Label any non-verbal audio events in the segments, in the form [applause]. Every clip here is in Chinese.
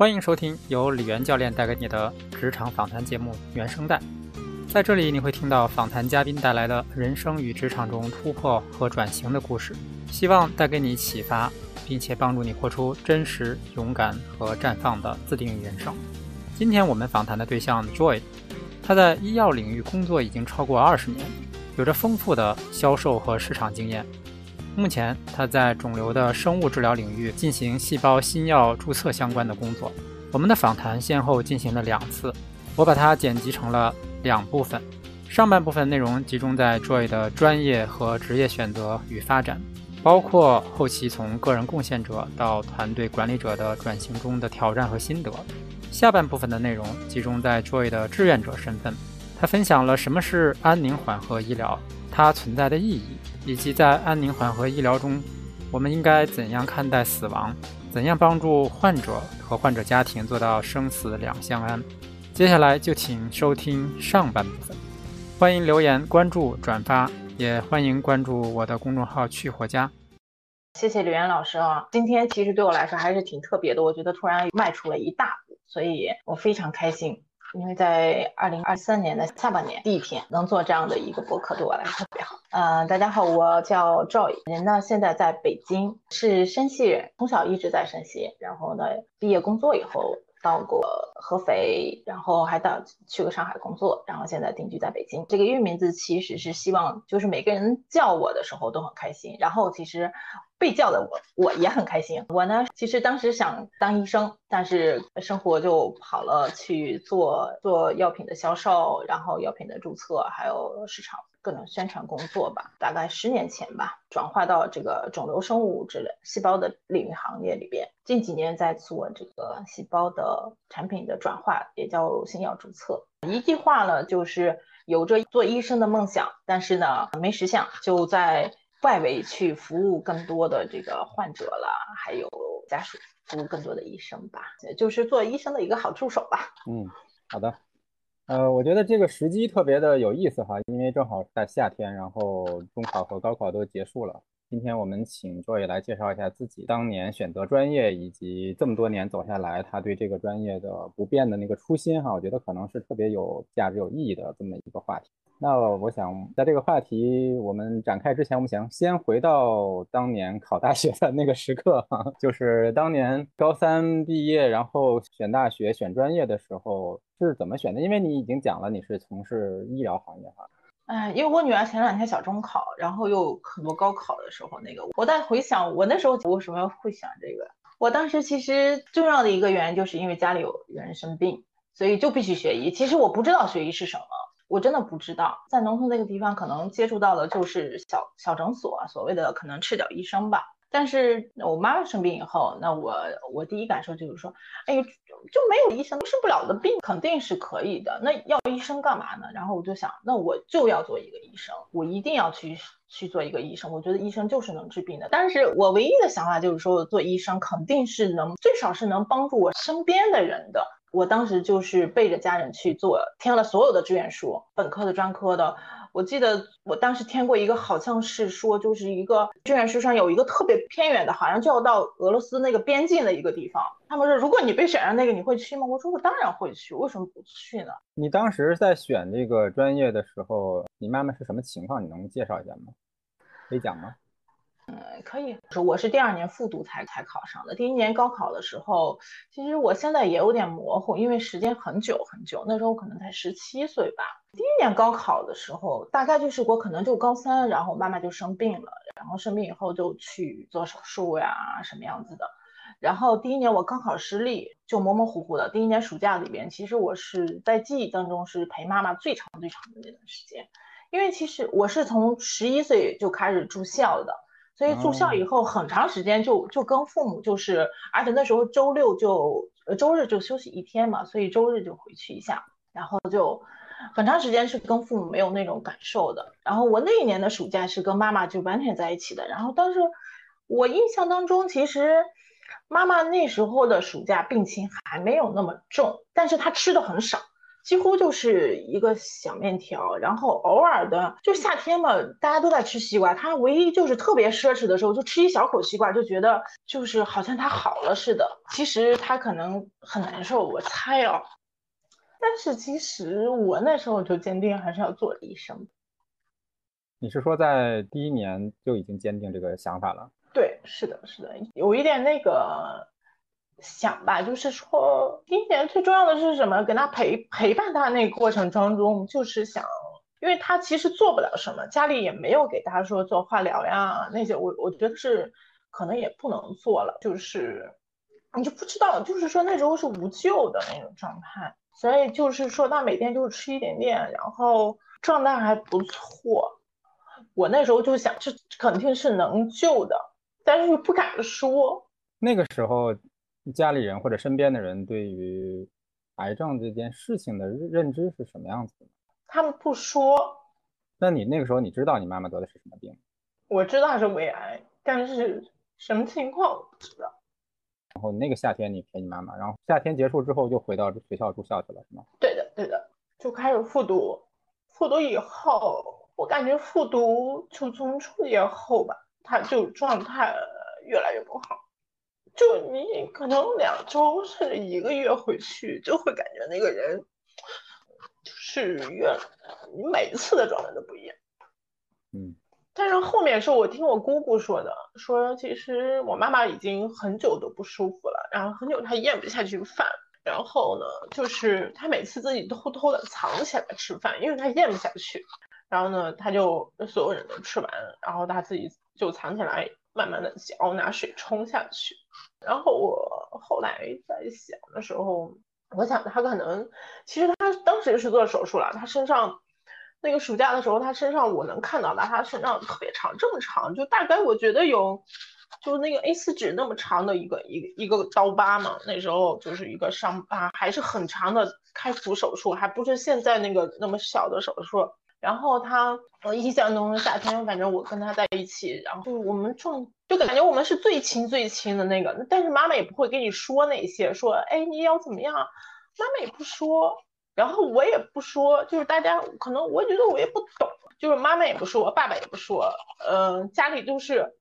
欢迎收听由李源教练带给你的职场访谈节目《原声带》。在这里，你会听到访谈嘉宾带来的人生与职场中突破和转型的故事，希望带给你启发，并且帮助你活出真实、勇敢和绽放的自定义人生。今天我们访谈的对象 Joy，他在医药领域工作已经超过二十年，有着丰富的销售和市场经验。目前，他在肿瘤的生物治疗领域进行细胞新药注册相关的工作。我们的访谈先后进行了两次，我把它剪辑成了两部分。上半部分内容集中在 Joy 的专业和职业选择与发展，包括后期从个人贡献者到团队管理者的转型中的挑战和心得。下半部分的内容集中在 Joy 的志愿者身份，他分享了什么是安宁缓和医疗，它存在的意义。以及在安宁缓和医疗中，我们应该怎样看待死亡？怎样帮助患者和患者家庭做到生死两相安？接下来就请收听上半部分。欢迎留言、关注、转发，也欢迎关注我的公众号“去火家”。谢谢刘岩老师啊，今天其实对我来说还是挺特别的，我觉得突然迈出了一大步，所以我非常开心。因为在二零二三年的下半年第一天能做这样的一个播客，对我来说特别好。嗯，大家好，我叫 Joy，人呢现在在北京，是山西人，从小一直在山西，然后呢毕业工作以后到过合肥，然后还到去过上海工作，然后现在定居在北京。这个英文名字其实是希望就是每个人叫我的时候都很开心，然后其实。被叫的我我也很开心。我呢，其实当时想当医生，但是生活就跑了去做做药品的销售，然后药品的注册，还有市场各种宣传工作吧。大概十年前吧，转化到这个肿瘤生物之类细胞的领域行业里边。近几年在做这个细胞的产品的转化，也叫新药注册。一句话呢，就是有着做医生的梦想，但是呢没实现，就在。外围去服务更多的这个患者了，还有家属，服务更多的医生吧，就是做医生的一个好助手吧。嗯，好的。呃，我觉得这个时机特别的有意思哈，因为正好在夏天，然后中考和高考都结束了。今天我们请 Joy 来介绍一下自己当年选择专业，以及这么多年走下来，他对这个专业的不变的那个初心哈，我觉得可能是特别有价值、有意义的这么一个话题。那我想在这个话题我们展开之前，我们想先回到当年考大学的那个时刻哈，[laughs] 就是当年高三毕业，然后选大学、选专业的时候是怎么选的？因为你已经讲了你是从事医疗行业哈。哎，因为我女儿前两天小中考，然后又很多高考的时候，那个我在回想我那时候为什么会选这个。我当时其实重要的一个原因就是因为家里有人生病，所以就必须学医。其实我不知道学医是什么，我真的不知道。在农村那个地方，可能接触到的就是小小诊所，所谓的可能赤脚医生吧。但是我妈妈生病以后，那我我第一感受就是说，哎呦，就没有医生治不了的病，肯定是可以的。那要医生干嘛呢？然后我就想，那我就要做一个医生，我一定要去去做一个医生。我觉得医生就是能治病的。但是我唯一的想法就是说，做医生肯定是能，最少是能帮助我身边的人的。我当时就是背着家人去做，填了所有的志愿书，本科的、专科的。我记得我当时填过一个，好像是说就是一个志愿书上有一个特别偏远的，好像就要到俄罗斯那个边境的一个地方。他们说，如果你被选上那个，你会去吗？我说我当然会去，为什么不去呢？你当时在选这个专业的时候，你妈妈是什么情况？你能介绍一下吗？可以讲吗？嗯，可以。我是第二年复读才才考上的。第一年高考的时候，其实我现在也有点模糊，因为时间很久很久。那时候可能才十七岁吧。第一年高考的时候，大概就是我可能就高三，然后妈妈就生病了，然后生病以后就去做手术呀，什么样子的。然后第一年我高考失利，就模模糊糊的。第一年暑假里边，其实我是在记忆当中是陪妈妈最长最长的那段时间，因为其实我是从十一岁就开始住校的。所以住校以后很长时间就就跟父母就是，而且那时候周六就呃周日就休息一天嘛，所以周日就回去一下，然后就很长时间是跟父母没有那种感受的。然后我那一年的暑假是跟妈妈就完全在一起的。然后当时我印象当中，其实妈妈那时候的暑假病情还没有那么重，但是她吃的很少，几乎就是一个小面条，然后偶尔的就夏天嘛，大家都在吃西瓜，他唯一就是特别奢侈的时候，就吃一小口西瓜，就觉得就是好像他好了似的。其实他可能很难受，我猜哦。但是其实我那时候就坚定还是要做医生。你是说在第一年就已经坚定这个想法了？对，是的，是的，有一点那个。想吧，就是说，第一点最重要的是什么？跟他陪陪伴他那个过程当中，就是想，因为他其实做不了什么，家里也没有给他说做化疗呀那些，我我觉得是可能也不能做了，就是你就不知道，就是说那时候是无救的那种状态，所以就是说他每天就吃一点点，然后状态还不错，我那时候就想这肯定是能救的，但是又不敢说，那个时候。家里人或者身边的人对于癌症这件事情的认知是什么样子的？他们不说。那你那个时候你知道你妈妈得的是什么病？我知道是胃癌，但是什么情况我不知道。然后那个夏天你陪你妈妈，然后夏天结束之后就回到学校住校去了，是吗？对的，对的，就开始复读。复读以后，我感觉复读就从初业后吧，他就状态越来越不好。就你可能两周甚至一个月回去，就会感觉那个人就是越你每次的状态都不一样。嗯，但是后面是我听我姑姑说的，说其实我妈妈已经很久都不舒服了，然后很久她咽不下去饭，然后呢，就是她每次自己偷偷的藏起来吃饭，因为她咽不下去，然后呢，她就所有人都吃完，然后她自己就藏起来。慢慢的嚼，拿水冲下去。然后我后来在想的时候，我想他可能，其实他当时是做手术了。他身上那个暑假的时候，他身上我能看到的，他身上特别长，这么长，就大概我觉得有，就那个 A4 纸那么长的一个一一个刀疤嘛。那时候就是一个伤疤，还是很长的开腹手术，还不是现在那个那么小的手术。然后他，我印象中夏天，反正我跟他在一起，然后我们撞，就感觉我们是最亲最亲的那个。但是妈妈也不会跟你说那些，说，哎，你要怎么样？妈妈也不说，然后我也不说，就是大家可能我觉得我也不懂，就是妈妈也不说，爸爸也不说，嗯，家里就是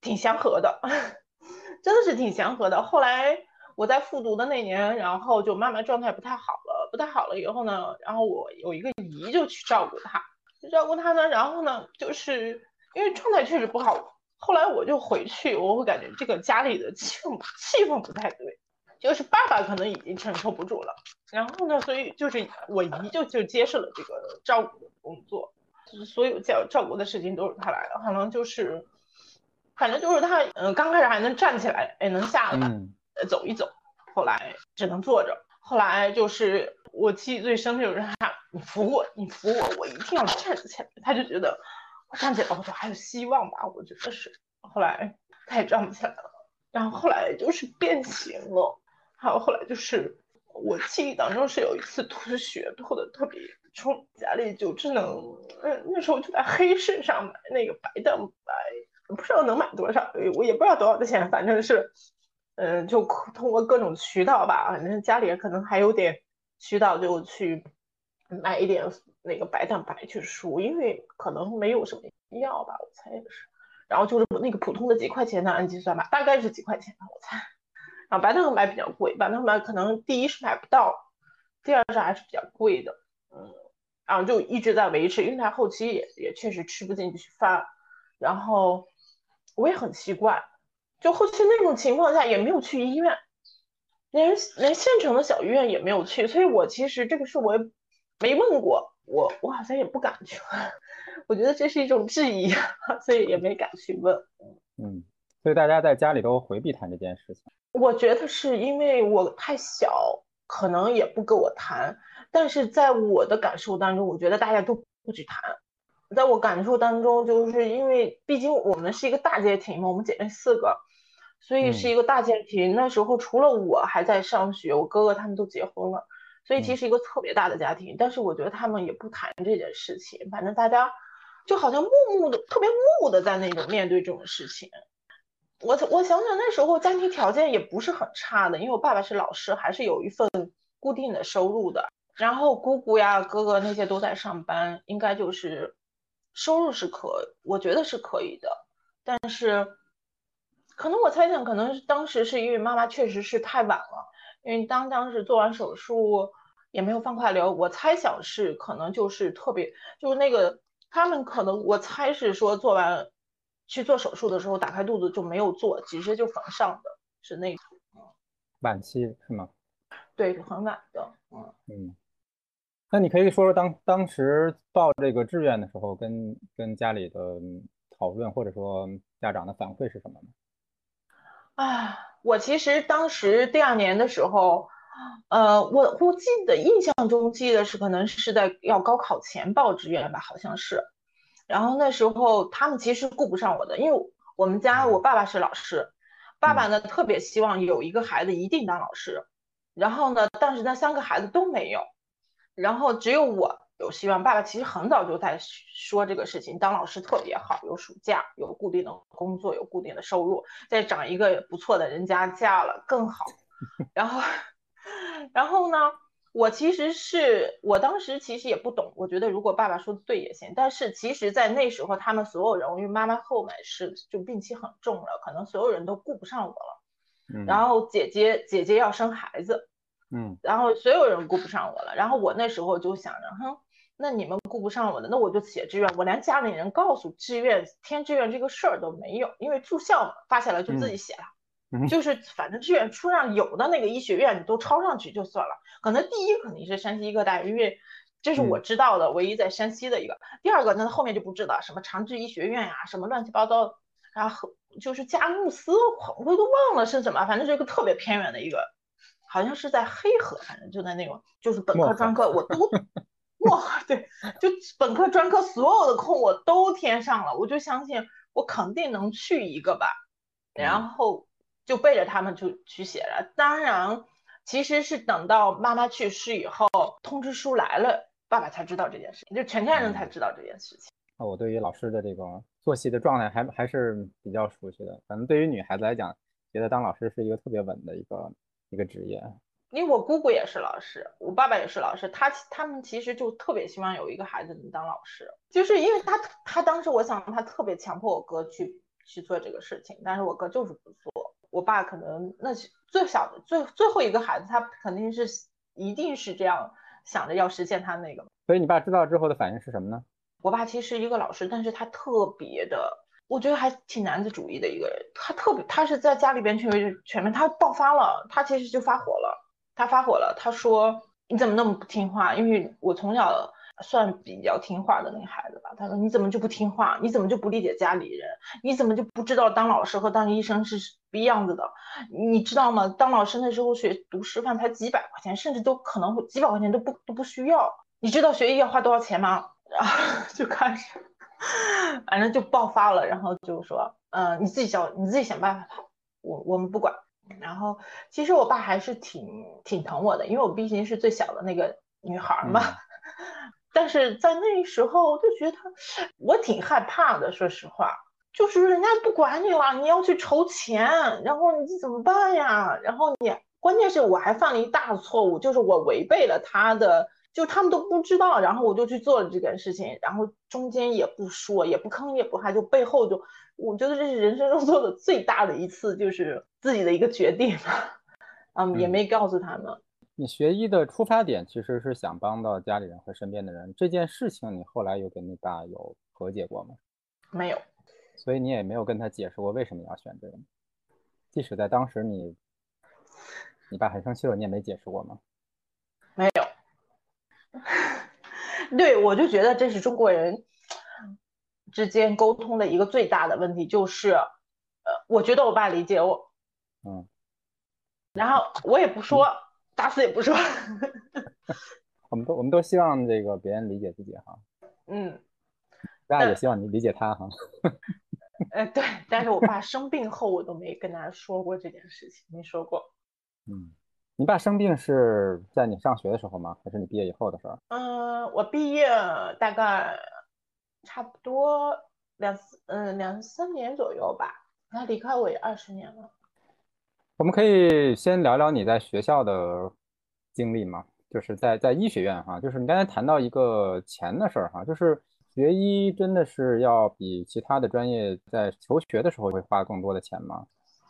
挺祥和的，[laughs] 真的是挺祥和的。后来我在复读的那年，然后就妈妈状态不太好了。不太好了以后呢，然后我有一个姨就去照顾她，去照顾她呢，然后呢，就是因为状态确实不好，后来我就回去，我会感觉这个家里的气氛气氛不太对，就是爸爸可能已经承受不住了，然后呢，所以就是我姨就就接受了这个照顾的工作，就是所有照照顾的事情都是他来的，可能就是，反正就是他，嗯，刚开始还能站起来，也能下来，走一走，后来只能坐着。后来就是我记忆最深的就是他，你扶我，你扶我，我一定要站起来。他就觉得我站起来，我说还有希望吧，我觉得是。后来他也站不起来了，然后后来就是变形了，还有后来就是我记忆当中是有一次吐血，吐的特别重，家里就只能，嗯，那时候就在黑市上买那个白蛋白，不知道能买多少，我也不知道多少钱，反正是。嗯，就通过各种渠道吧，反正家里可能还有点渠道，就去买一点那个白蛋白去输，因为可能没有什么药吧，我猜也是。然后就是那个普通的几块钱的氨基酸吧，大概是几块钱吧，我猜。然后白蛋白比较贵，白蛋白可能第一是买不到，第二是还是比较贵的。嗯，然后就一直在维持，因为他后期也也确实吃不进去饭，然后我也很奇怪。就后期那种情况下也没有去医院，连连县城的小医院也没有去，所以我其实这个事我也没问过，我我好像也不敢去问，[laughs] 我觉得这是一种质疑，所以也没敢去问。嗯，所以大家在家里都回避谈这件事情。我觉得是因为我太小，可能也不跟我谈，但是在我的感受当中，我觉得大家都不去谈。在我感受当中，就是因为毕竟我们是一个大家庭嘛，我们姐妹四个，所以是一个大家庭。那时候除了我还在上学，我哥哥他们都结婚了，所以其实一个特别大的家庭。但是我觉得他们也不谈这件事情，反正大家就好像木木的，特别木的在那种面对这种事情。我我想想那时候家庭条件也不是很差的，因为我爸爸是老师，还是有一份固定的收入的。然后姑姑呀、哥哥那些都在上班，应该就是收入是可，我觉得是可以的。但是可能我猜想，可能是当时是因为妈妈确实是太晚了，因为当当时做完手术也没有放化疗，我猜想是可能就是特别就是那个他们可能我猜是说做完去做手术的时候打开肚子就没有做，直接就缝上的，是那种晚期是吗？对，很晚的，嗯嗯。那你可以说说当当时报这个志愿的时候，跟跟家里的讨论，或者说家长的反馈是什么呢？啊，我其实当时第二年的时候，呃，我我记得印象中记得是可能是在要高考前报志愿吧，好像是。然后那时候他们其实顾不上我的，因为我们家我爸爸是老师，爸爸呢特别希望有一个孩子一定当老师，然后呢，但是那三个孩子都没有。然后只有我有希望。爸爸其实很早就在说这个事情，当老师特别好，有暑假，有固定的工作，有固定的收入，再找一个不错的人家嫁了更好。[laughs] 然后，然后呢，我其实是我当时其实也不懂，我觉得如果爸爸说的对也行。但是其实，在那时候，他们所有人，因为妈妈后面是就病期很重了，可能所有人都顾不上我了。然后姐姐姐姐要生孩子。嗯，然后所有人顾不上我了，然后我那时候就想着，哼，那你们顾不上我的，那我就写志愿，我连家里人告诉志愿填志愿这个事儿都没有，因为住校嘛，发下来就自己写了，就是反正志愿书上有的那个医学院你都抄上去就算了，可能第一肯定是山西医科大学，因为这是我知道的唯一在山西的一个，第二个那后面就不知道什么长治医学院呀，什么乱七八糟，然后就是佳木斯，我都忘了是什么，反正是一个特别偏远的一个。好像是在黑河，反正就在那种，就是本科专科我都，[laughs] 哇，对，就本科专科所有的空我都填上了，我就相信我肯定能去一个吧，然后就背着他们就去写了。当然，其实是等到妈妈去世以后，通知书来了，爸爸才知道这件事情，就全家人才知道这件事情。那我对于老师的这个作息的状态还还是比较熟悉的，可能对于女孩子来讲，觉得当老师是一个特别稳的一个。一个职业，因为我姑姑也是老师，我爸爸也是老师，他他们其实就特别希望有一个孩子能当老师，就是因为他他当时我想他特别强迫我哥去去做这个事情，但是我哥就是不做，我爸可能那最小的最最后一个孩子，他肯定是一定是这样想着要实现他那个，所以你爸知道之后的反应是什么呢？我爸其实一个老师，但是他特别的。我觉得还挺男子主义的一个人，他特别，他是在家里边全全面，他爆发了，他其实就发火了，他发火了，他说你怎么那么不听话？因为我从小算比较听话的那个孩子吧，他说你怎么就不听话？你怎么就不理解家里人？你怎么就不知道当老师和当医生是不一样子的？你知道吗？当老师那时候学读师范才几百块钱，甚至都可能会几百块钱都不都不需要。你知道学医要花多少钱吗？[laughs] 然后就开始。反正就爆发了，然后就说，嗯，你自己想，你自己想办法吧，我我们不管。然后其实我爸还是挺挺疼我的，因为我毕竟是最小的那个女孩嘛。但是在那时候就觉得我挺害怕的，说实话，就是人家不管你了，你要去筹钱，然后你怎么办呀？然后你关键是我还犯了一大错误，就是我违背了他的。就他们都不知道，然后我就去做了这件事情，然后中间也不说，也不吭，也不哈，就背后就，我觉得这是人生中做的最大的一次，就是自己的一个决定，嗯，也没告诉他们。你学医的出发点其实是想帮到家里人和身边的人，这件事情你后来有跟你爸有和解过吗？没有，所以你也没有跟他解释过为什么要选这个，即使在当时你，你爸很生气了，你也没解释过吗？没有。[laughs] 对，我就觉得这是中国人之间沟通的一个最大的问题，就是，呃，我觉得我爸理解我，嗯，然后我也不说，打死也不说。[laughs] 我们都我们都希望这个别人理解自己哈，嗯，大家也希望你理解他哈。[laughs] 呃，对，但是我爸生病后，我都没跟他说过这件事情，没说过，嗯。你爸生病是在你上学的时候吗？还是你毕业以后的事儿？嗯，我毕业大概差不多两嗯两三年左右吧。他离开我也二十年了。我们可以先聊聊你在学校的经历吗？就是在在医学院哈，就是你刚才谈到一个钱的事儿哈，就是学医真的是要比其他的专业在求学的时候会花更多的钱吗？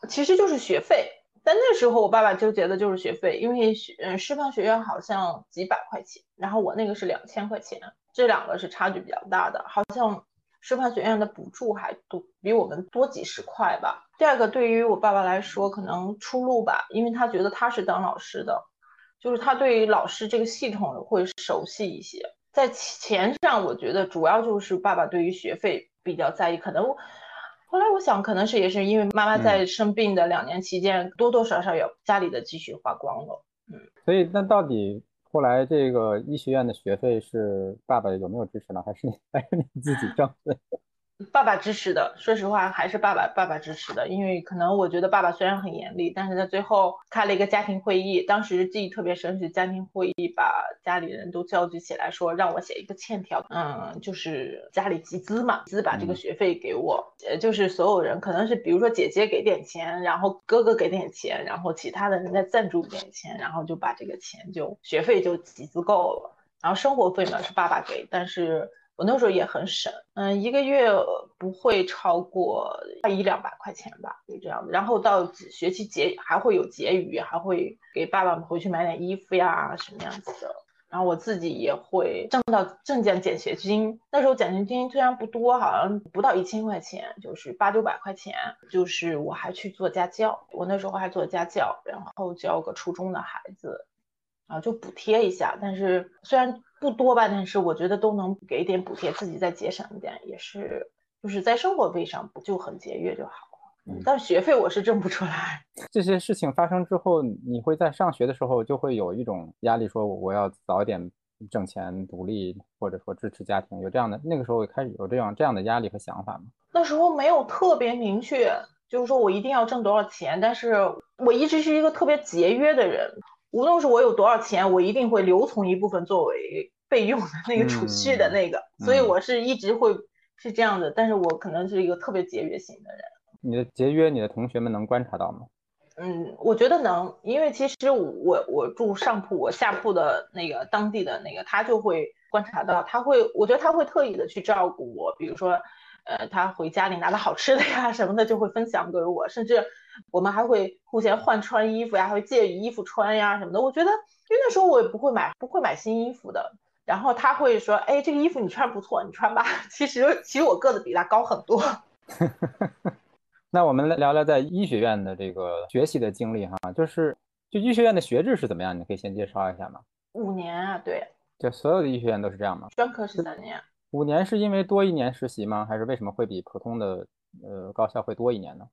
其实就是学费，但那时候我爸爸纠结的就是学费，因为嗯师范学院好像几百块钱，然后我那个是两千块钱，这两个是差距比较大的，好像师范学院的补助还多比我们多几十块吧。第二个对于我爸爸来说，可能出路吧，因为他觉得他是当老师的。就是他对于老师这个系统会熟悉一些，在钱上，我觉得主要就是爸爸对于学费比较在意。可能后来我想，可能是也是因为妈妈在生病的两年期间，多多少少有家里的积蓄花光了。嗯，所以那到底后来这个医学院的学费是爸爸有没有支持呢？还是你 [laughs] 还是你自己挣的？爸爸支持的，说实话还是爸爸爸爸支持的，因为可能我觉得爸爸虽然很严厉，但是在最后开了一个家庭会议，当时记忆特别深是家庭会议把家里人都召集起来说让我写一个欠条，嗯，就是家里集资嘛，资把这个学费给我，呃，就是所有人可能是比如说姐姐给点钱，然后哥哥给点钱，然后其他的人再赞助点钱，然后就把这个钱就学费就集资够了，然后生活费呢是爸爸给，但是。我那时候也很省，嗯，一个月不会超过一两百块钱吧，就这样子。然后到学期结还会有结余，还会给爸爸回去买点衣服呀，什么样子的。然后我自己也会挣到挣点奖学金，那时候奖学金虽然不多，好像不到一千块钱，就是八九百块钱。就是我还去做家教，我那时候还做家教，然后教个初中的孩子，啊，就补贴一下。但是虽然。不多吧，但是我觉得都能给点补贴，自己再节省一点，也是就是在生活费上不就很节约就好了。嗯，但学费我是挣不出来。这些事情发生之后，你会在上学的时候就会有一种压力，说我要早一点挣钱独立，或者说支持家庭，有这样的那个时候开始有这样这样的压力和想法吗？那时候没有特别明确，就是说我一定要挣多少钱，但是我一直是一个特别节约的人。无论是我有多少钱，我一定会留存一部分作为 [laughs] 备用的那个储蓄的那个，所以我是一直会是这样的。但是我可能是一个特别节约型的人。你的节约，你的同学们能观察到吗？嗯，我觉得能，因为其实我我住上铺，我下铺的那个当地的那个他就会观察到，他会，我觉得他会特意的去照顾我，比如说。呃，他回家里拿的好吃的呀什么的，就会分享给我，甚至我们还会互相换穿衣服呀，会借衣服穿呀什么的。我觉得，因为那时候我也不会买，不会买新衣服的。然后他会说，哎，这个衣服你穿不错，你穿吧。[laughs] 其实，其实我个子比他高很多。[laughs] 那我们来聊聊在医学院的这个学习的经历哈，就是就医学院的学制是怎么样？你可以先介绍一下吗？五年啊，对。就所有的医学院都是这样吗？专科是三年。五年是因为多一年实习吗？还是为什么会比普通的呃高校会多一年呢？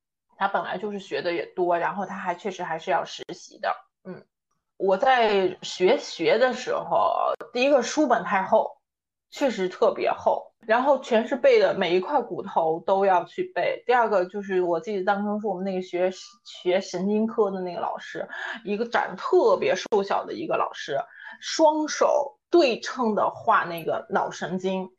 他本来就是学的也多，然后他还确实还是要实习的。嗯，我在学学的时候，第一个书本太厚，确实特别厚，然后全是背的，每一块骨头都要去背。第二个就是我记得当中是我们那个学学神经科的那个老师，一个长得特别瘦小的一个老师，双手对称的画那个脑神经。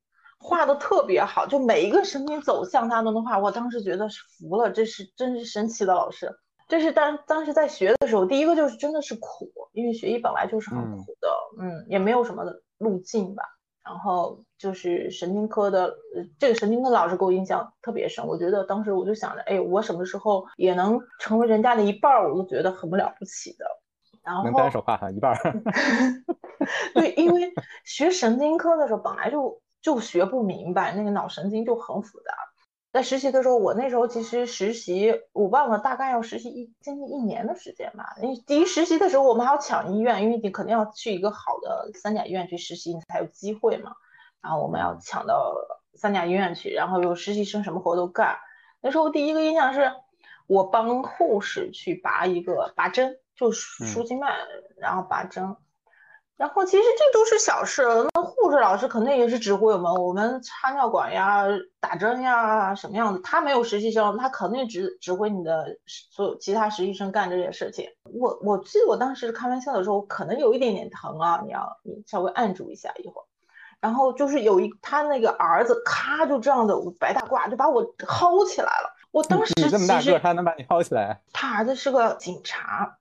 画的特别好，就每一个神经走向他都能画。我当时觉得是服了，这是真是神奇的老师。这是当当时在学的时候，第一个就是真的是苦，因为学医本来就是很苦的，嗯，也没有什么路径吧。然后就是神经科的，这个神经科老师给我印象特别深。我觉得当时我就想着，哎，我什么时候也能成为人家的一半儿，我都觉得很不了不起的。然后能单手画上一半儿。[laughs] 对，因为学神经科的时候本来就。就学不明白，那个脑神经就很复杂。在实习的时候，我那时候其实实习，我忘了大概要实习一将近一年的时间吧。因为第一实习的时候，我们还要抢医院，因为你肯定要去一个好的三甲医院去实习，你才有机会嘛。然后我们要抢到三甲医院去，然后有实习生什么活都干。那时候第一个印象是，我帮护士去拔一个拔针，就输静脉，然后拔针。然后其实这都是小事，那护士老师肯定也是指挥我们，我们插尿管呀、打针呀什么样子。他没有实习生，他肯定指指挥你的所有其他实习生干这些事情。我我记得我当时开玩笑的时候，可能有一点点疼啊，你要你稍微按住一下一会儿。然后就是有一他那个儿子，咔就这样的白大褂就把我薅起来了。我当时你这么大个，他能把你薅起来？他儿子是个警察。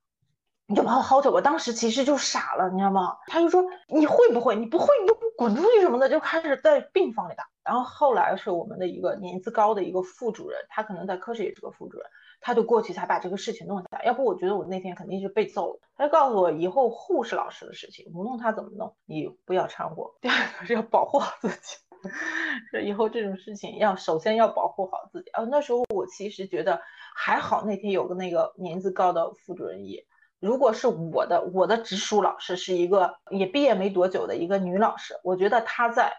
你就跑好久。我当时其实就傻了，你知道吗？他就说你会不会？你不会你就滚出去什么的，就开始在病房里打。然后后来是我们的一个年资高的一个副主任，他可能在科室也是个副主任。他就过去才把这个事情弄下来，要不我觉得我那天肯定是被揍了。他就告诉我，以后护士老师的事情，无论他怎么弄，你不要掺和。第二个是要保护好自己，说以后这种事情要首先要保护好自己。啊，那时候我其实觉得还好，那天有个那个年资高的副主任也，如果是我的我的直属老师是一个也毕业没多久的一个女老师，我觉得她在。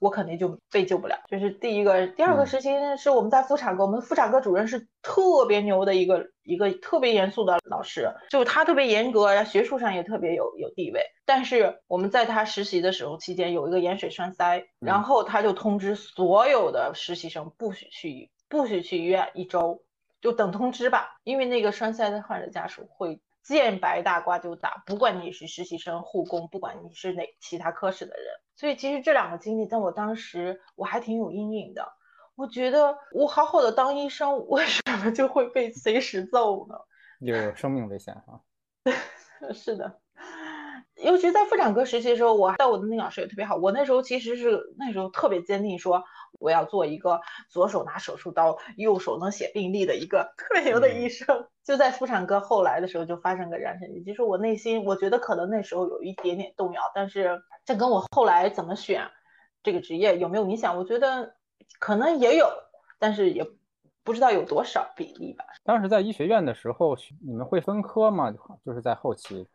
我肯定就被救不了，这是第一个。第二个实习是我们在妇产科，我们妇产科主任是特别牛的一个一个特别严肃的老师，就他特别严格，学术上也特别有有地位。但是我们在他实习的时候期间有一个盐水栓塞，然后他就通知所有的实习生不许去不许去医院一周，就等通知吧，因为那个栓塞的患者家属会见白大褂就打，不管你是实习生、护工，不管你是哪其他科室的人。所以其实这两个经历，在我当时我还挺有阴影的。我觉得我好好的当医生，为什么就会被随时揍呢？有生命危险啊！[laughs] 是的，尤其在妇产科实习的时候，我带我的那老师也特别好。我那时候其实是那时候特别坚定，说我要做一个左手拿手术刀，右手能写病历的一个特别牛的医生。就在妇产科后来的时候，就发生个燃烧期。其实我内心，我觉得可能那时候有一点点动摇，但是这跟我后来怎么选这个职业有没有影响？我觉得可能也有，但是也不知道有多少比例吧。当时在医学院的时候，你们会分科吗？就是在后期，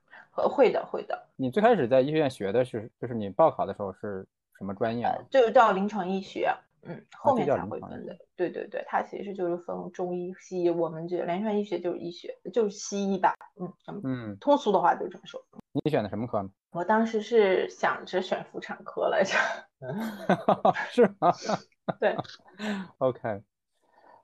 会的，会的。你最开始在医学院学的是，就是你报考的时候是什么专业？就叫临床医学。嗯，后面才会分的。对对对，它其实就是分中医、西医。我们这临床医学就是医学，就是西医吧。嗯嗯，通俗的话就这么说。你选的什么科呢？我当时是想着选妇产科来着。[laughs] 是吗？[laughs] 对。[laughs] OK。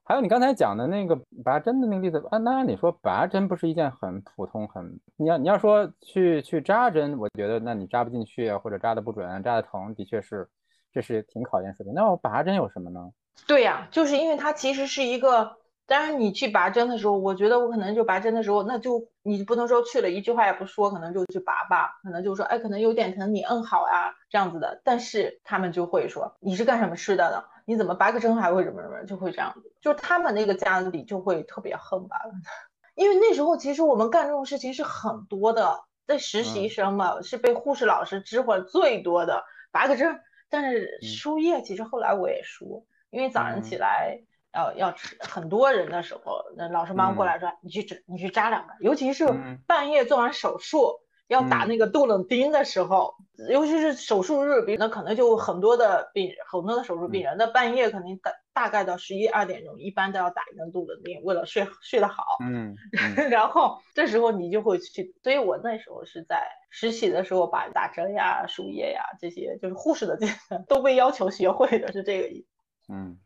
还有你刚才讲的那个拔针的那个例子，按那按理说拔针不是一件很普通、很你要你要说去去扎针，我觉得那你扎不进去啊，或者扎的不准、扎的疼，的确是。这是挺考验水平。那我拔针有什么呢？对呀，就是因为它其实是一个，当然你去拔针的时候，我觉得我可能就拔针的时候，那就你不能说去了一句话也不说，可能就去拔吧，可能就说，哎，可能有点疼，你摁好呀，这样子的。但是他们就会说，你是干什么吃的呢？你怎么拔个针还会什么什么，就会这样子，就他们那个家里就会特别恨吧。因为那时候其实我们干这种事情是很多的，在实习生嘛，是被护士老师知会最多的，拔个针。但是输液其实后来我也输，因为早上起来要要吃很多人的时候，那老师忙过来说你去扎你去扎两个，尤其是半夜做完手术要打那个杜冷丁的时候，尤其是手术日，比那可能就很多的病人，很多的手术病人，那半夜肯定大大概到十一二点钟，一般都要打一针杜冷丁，为了睡睡得好。嗯，[laughs] 然后这时候你就会去，所以我那时候是在。实习的时候把打针呀、输液呀这些，就是护士的这些都被要求学会的，是这个意思。嗯，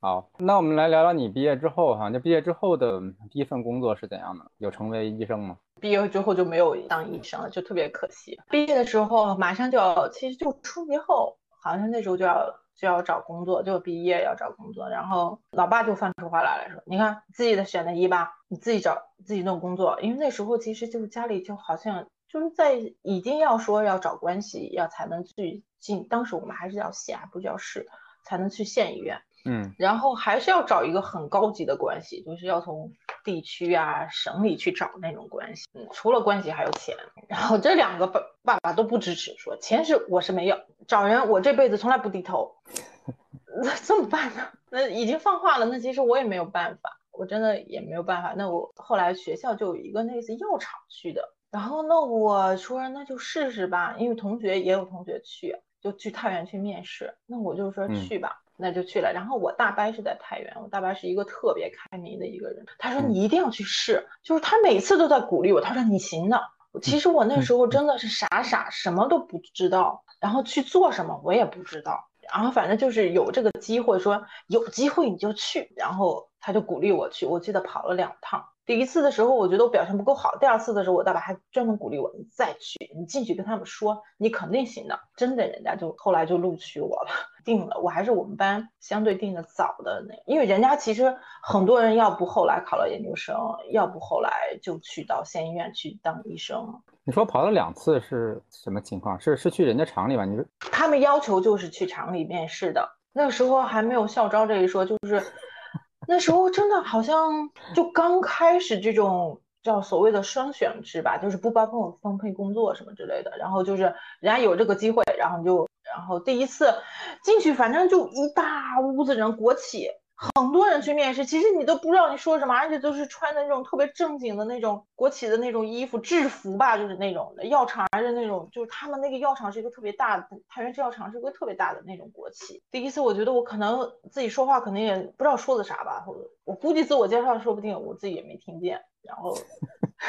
好，那我们来聊聊你毕业之后哈，那毕业之后的第一份工作是怎样的？有成为医生吗？毕业之后就没有当医生了，就特别可惜。毕业的时候马上就要，其实就初级后，好像那时候就要就要找工作，就毕业要找工作，然后老爸就放出话来了，说你看自己的选的医吧，你自己找自己弄工作，因为那时候其实就是家里就好像。就是在一定要说要找关系，要才能去进。当时我们还是叫县，还不叫市，才能去县医院。嗯，然后还是要找一个很高级的关系，就是要从地区啊、省里去找那种关系。嗯，除了关系还有钱。然后这两个爸爸爸都不支持，说钱是我是没有，找人我这辈子从来不低头。[laughs] 那怎么办呢？那已经放话了，那其实我也没有办法，我真的也没有办法。那我后来学校就有一个类似药厂去的。然后那我说那就试试吧，因为同学也有同学去，就去太原去面试。那我就说去吧，那就去了。然后我大伯是在太原，我大伯是一个特别开明的一个人，他说你一定要去试，就是他每次都在鼓励我，他说你行的。其实我那时候真的是傻傻，什么都不知道，然后去做什么我也不知道，然后反正就是有这个机会，说有机会你就去，然后他就鼓励我去，我记得跑了两趟。第一次的时候，我觉得我表现不够好。第二次的时候，我爸爸还专门鼓励我，你再去，你进去跟他们说，你肯定行的。真的，人家就后来就录取我了，[laughs] 定了。我还是我们班相对定的早的那，因为人家其实很多人要不后来考了研究生，要不后来就去到县医院去当医生。你说跑了两次是什么情况？是是去人家厂里吧？你说他们要求就是去厂里面试的，那个时候还没有校招这一说，就是。那时候真的好像就刚开始这种叫所谓的双选制吧，就是不包括分配工作什么之类的。然后就是人家有这个机会，然后就然后第一次进去，反正就一大屋子人，国企。很多人去面试，其实你都不知道你说什么，而且都是穿的那种特别正经的那种国企的那种衣服制服吧，就是那种的药厂的那种，就是他们那个药厂是一个特别大的，太原制药厂是一个特别大的那种国企。第一次我觉得我可能自己说话可能也不知道说的啥吧，或者我估计自我介绍说不定我自己也没听见，然后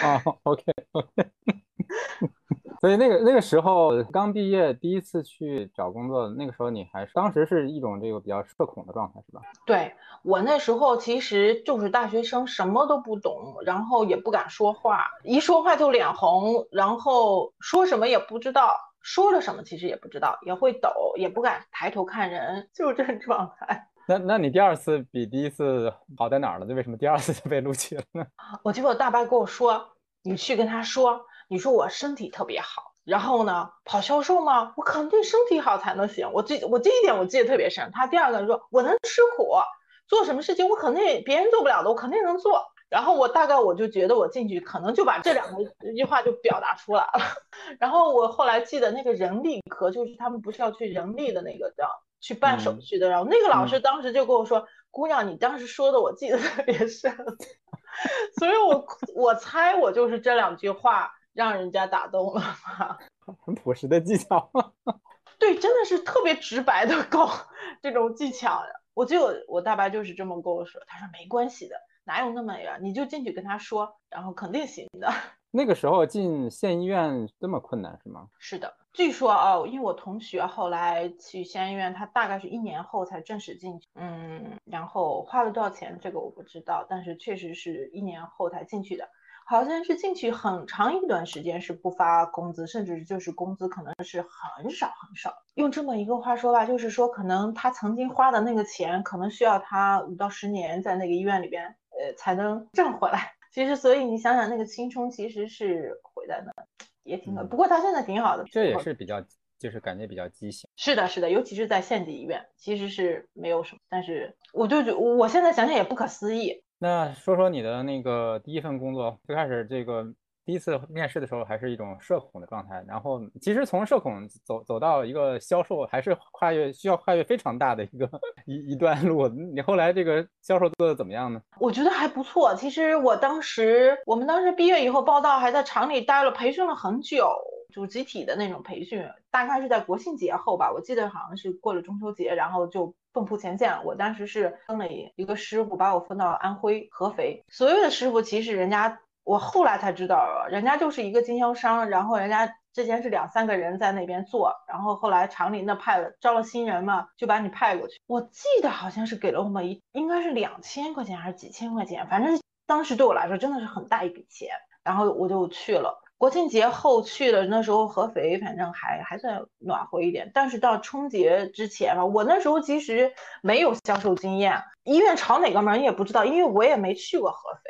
啊，OK OK。[laughs] 所以那个那个时候刚毕业，第一次去找工作，那个时候你还是当时是一种这个比较社恐的状态，是吧？对我那时候其实就是大学生，什么都不懂，然后也不敢说话，一说话就脸红，然后说什么也不知道，说了什么其实也不知道，也会抖，也不敢抬头看人，就是这种状态。那那你第二次比第一次好在哪儿了？那为什么第二次就被录取了呢？[laughs] 我记得我大伯跟我说，你去跟他说。你说我身体特别好，然后呢，跑销售吗？我肯定身体好才能行。我这我这一点我记得特别深。他第二个说，我能吃苦，做什么事情我肯定别人做不了的，我肯定能做。然后我大概我就觉得我进去可能就把这两个一句话就表达出来了。[laughs] 然后我后来记得那个人力科，就是他们不是要去人力的那个叫去办手续的，然后那个老师当时就跟我说，姑娘，你当时说的我记得特别深，[laughs] 所以我我猜我就是这两句话。让人家打动了吗？[laughs] 很朴实的技巧，[laughs] 对，真的是特别直白的告这种技巧。我就我大伯就是这么跟我说，他说没关系的，哪有那么远？你就进去跟他说，然后肯定行的。[laughs] 那个时候进县医院这么困难是吗？是的，据说哦，因为我同学后来去县医院，他大概是一年后才正式进去，嗯，然后花了多少钱这个我不知道，但是确实是一年后才进去的。好像是进去很长一段时间是不发工资，甚至就是工资可能是很少很少。用这么一个话说吧，就是说可能他曾经花的那个钱，可能需要他五到十年在那个医院里边，呃，才能挣回来。[laughs] 其实，所以你想想，那个青春其实是毁在那，也挺可。不过他现在挺好的，这也是比较，就是感觉比较畸形。是的，是的，尤其是在县级医院，其实是没有什么。但是我就觉，我现在想想也不可思议。那说说你的那个第一份工作，最开始这个第一次面试的时候，还是一种社恐的状态。然后其实从社恐走走到一个销售，还是跨越需要跨越非常大的一个 [laughs] 一一段路。你后来这个销售做的怎么样呢？我觉得还不错。其实我当时我们当时毕业以后报道，还在厂里待了培训了很久，就集体的那种培训，大概是在国庆节后吧。我记得好像是过了中秋节，然后就。奔赴前线，我当时是跟了一个师傅，把我分到安徽合肥。所有的师傅其实人家，我后来才知道，人家就是一个经销商，然后人家之前是两三个人在那边做，然后后来厂里那派了招了新人嘛，就把你派过去。我记得好像是给了我们一，应该是两千块钱还是几千块钱，反正当时对我来说真的是很大一笔钱，然后我就去了。国庆节后去的那时候合肥，反正还还算暖和一点。但是到春节之前吧，我那时候其实没有销售经验，医院朝哪个门也不知道，因为我也没去过合肥，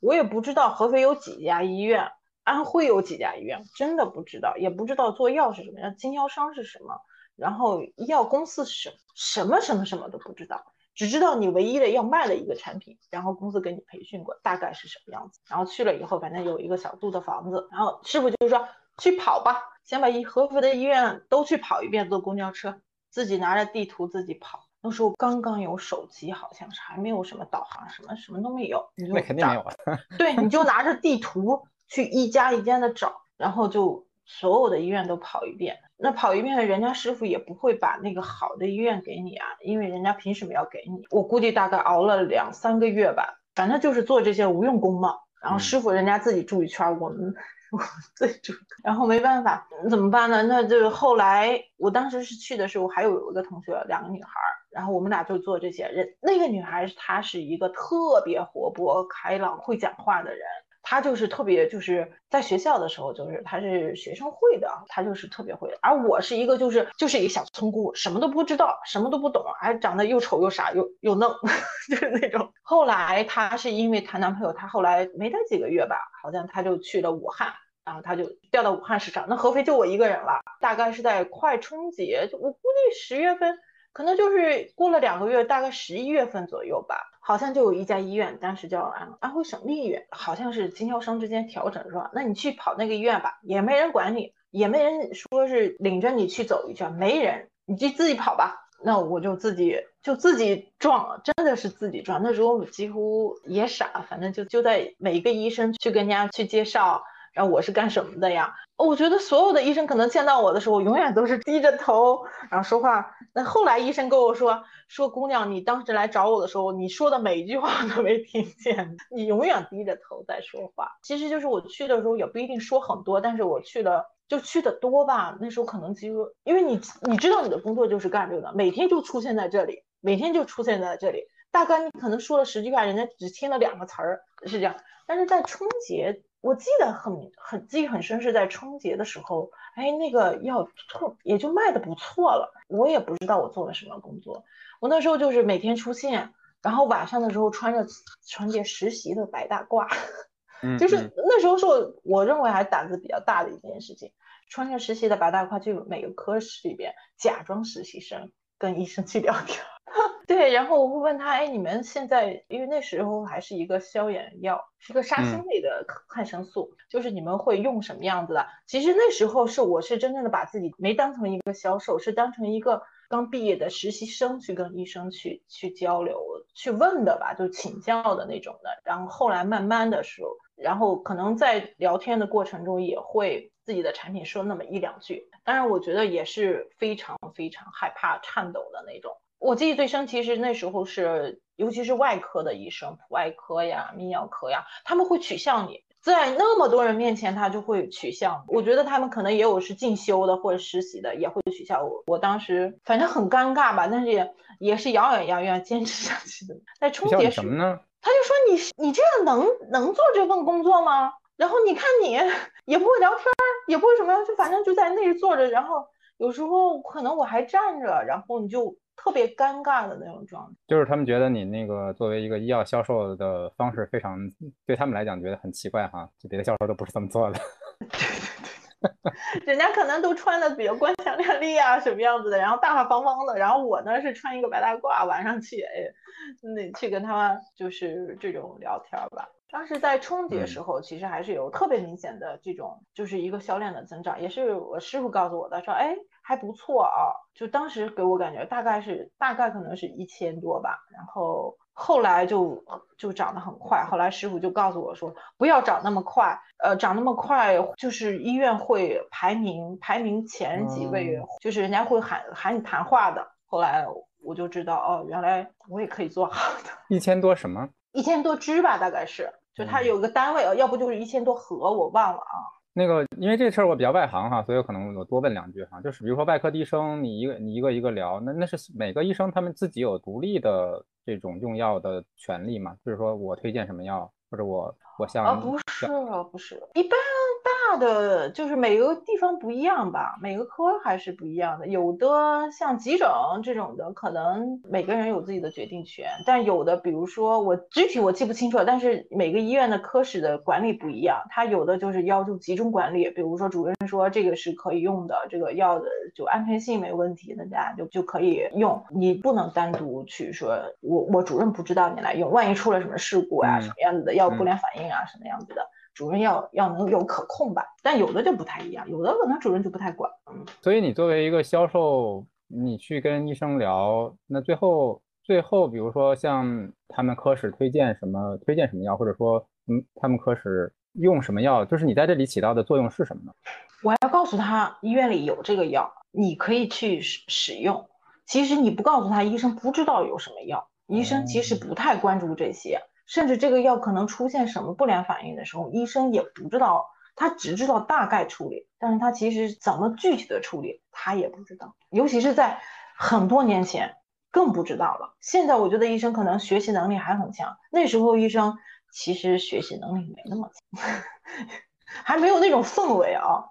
我也不知道合肥有几家医院，安徽有几家医院，真的不知道，也不知道做药是什么样，经销商是什么，然后医药公司是什么什么什么都不知道。只知道你唯一的要卖的一个产品，然后公司给你培训过，大概是什么样子。然后去了以后，反正有一个小度的房子，然后师傅就是说去跑吧，先把一合肥的医院都去跑一遍，坐公交车，自己拿着地图自己跑。那时候刚刚有手机，好像是还没有什么导航，什么什么都没有。那肯定没有啊。对，你就拿着地图去一家一家的找，然后就所有的医院都跑一遍。那跑一遍，人家师傅也不会把那个好的医院给你啊，因为人家凭什么要给你？我估计大概熬了两三个月吧，反正就是做这些无用功嘛。然后师傅人家自己住一圈，我们我自己住，然后没办法，怎么办呢？那就后来我当时是去的时候，还有一个同学，两个女孩，然后我们俩就做这些人。那个女孩她是一个特别活泼开朗、会讲话的人。她就是特别就是在学校的时候，就是她是学生会的，她就是特别会。而我是一个就是就是一个小村姑，什么都不知道，什么都不懂，还长得又丑又傻又又嫩，[laughs] 就是那种。后来她是因为谈男朋友，她后来没待几个月吧，好像她就去了武汉。然后他就调到武汉市场，那合肥就我一个人了。大概是在快春节，就我估计十月份，可能就是过了两个月，大概十一月份左右吧。好像就有一家医院，当时叫安安徽省立医院，好像是经销商之间调整是吧？那你去跑那个医院吧，也没人管你，也没人说是领着你去走一圈，没人，你就自己跑吧。那我就自己就自己撞，真的是自己撞。那时候我几乎也傻，反正就就在每一个医生去跟人家去介绍。然后我是干什么的呀？我觉得所有的医生可能见到我的时候，永远都是低着头，然后说话。那后来医生跟我说，说姑娘，你当时来找我的时候，你说的每一句话都没听见，[laughs] 你永远低着头在说话。其实就是我去的时候也不一定说很多，但是我去的就去的多吧。那时候可能几乎，因为你你知道你的工作就是干这个的，每天就出现在这里，每天就出现在这里。大概你可能说了十句话，人家只听了两个词儿，是这样。但是在春节。我记得很很记忆很深，是在春节的时候，哎，那个药特也就卖的不错了。我也不知道我做了什么工作，我那时候就是每天出现，然后晚上的时候穿着春节实习的白大褂，[laughs] 就是那时候是我我认为还胆子比较大的一件事情，穿着实习的白大褂去每个科室里边假装实习生，跟医生去聊天。[laughs] 对，然后我会问他，哎，你们现在因为那时候还是一个消炎药，是个杀菌类的抗生素，就是你们会用什么样子的？其实那时候是我是真正的把自己没当成一个销售，是当成一个刚毕业的实习生去跟医生去去交流、去问的吧，就请教的那种的。然后后来慢慢的时候，然后可能在聊天的过程中也会自己的产品说那么一两句，当然我觉得也是非常非常害怕、颤抖的那种。我记忆最深，其实那时候是，尤其是外科的医生，普外科呀、泌尿科呀，他们会取笑你，在那么多人面前，他就会取笑。我觉得他们可能也有是进修的或者实习的，也会取笑我。我当时反正很尴尬吧，但是也也是咬咬牙要坚持下去的。在春节什么呢？他就说你你这样能能做这份工作吗？然后你看你也不会聊天，也不会什么，就反正就在那里坐着，然后有时候可能我还站着，然后你就。特别尴尬的那种状态，就是他们觉得你那个作为一个医药销售的方式非常，对他们来讲觉得很奇怪哈，就别的销售都不是这么做的。[laughs] 对对对，人家可能都穿的比较光鲜亮丽啊，什么样子的，然后大大方方的，然后我呢是穿一个白大褂，晚上去，哎，那去跟他们就是这种聊天吧。当时在春节时候，其实还是有特别明显的这种，就是一个销量的增长，也是我师傅告诉我的，说哎还不错啊，就当时给我感觉大概是大概可能是一千多吧，然后后来就就涨得很快，后来师傅就告诉我说不要涨那么快，呃涨那么快就是医院会排名排名前几位，就是人家会喊喊你谈话的，后来我就知道哦，原来我也可以做好的，一千多什么？一千多支吧，大概是。就它有个单位，要不就是一千多盒，我忘了啊。那个，因为这事儿我比较外行哈，所以可能我多问两句哈。就是比如说外科医生，你一个你一个一个聊，那那是每个医生他们自己有独立的这种用药的权利嘛？就是说我推荐什么药，或者我我像啊，不是不是，一般。大的就是每个地方不一样吧，每个科还是不一样的。有的像急诊这种的，可能每个人有自己的决定权，但有的，比如说我具体我记不清楚了，但是每个医院的科室的管理不一样，他有的就是要求集中管理。比如说主任说这个是可以用的，这个药的就安全性没问题，大家就就可以用。你不能单独去说，我我主任不知道你来用，万一出了什么事故啊，什么样子的药不良反应啊，什么样子的。主任要要能有可控吧，但有的就不太一样，有的可能主任就不太管。嗯，所以你作为一个销售，你去跟医生聊，那最后最后，比如说像他们科室推荐什么，推荐什么药，或者说嗯，他们科室用什么药，就是你在这里起到的作用是什么呢？我要告诉他医院里有这个药，你可以去使使用。其实你不告诉他，医生不知道有什么药，医生其实不太关注这些。甚至这个药可能出现什么不良反应的时候，医生也不知道，他只知道大概处理，但是他其实怎么具体的处理他也不知道。尤其是在很多年前，更不知道了。现在我觉得医生可能学习能力还很强，那时候医生其实学习能力没那么强，[laughs] 还没有那种氛围啊。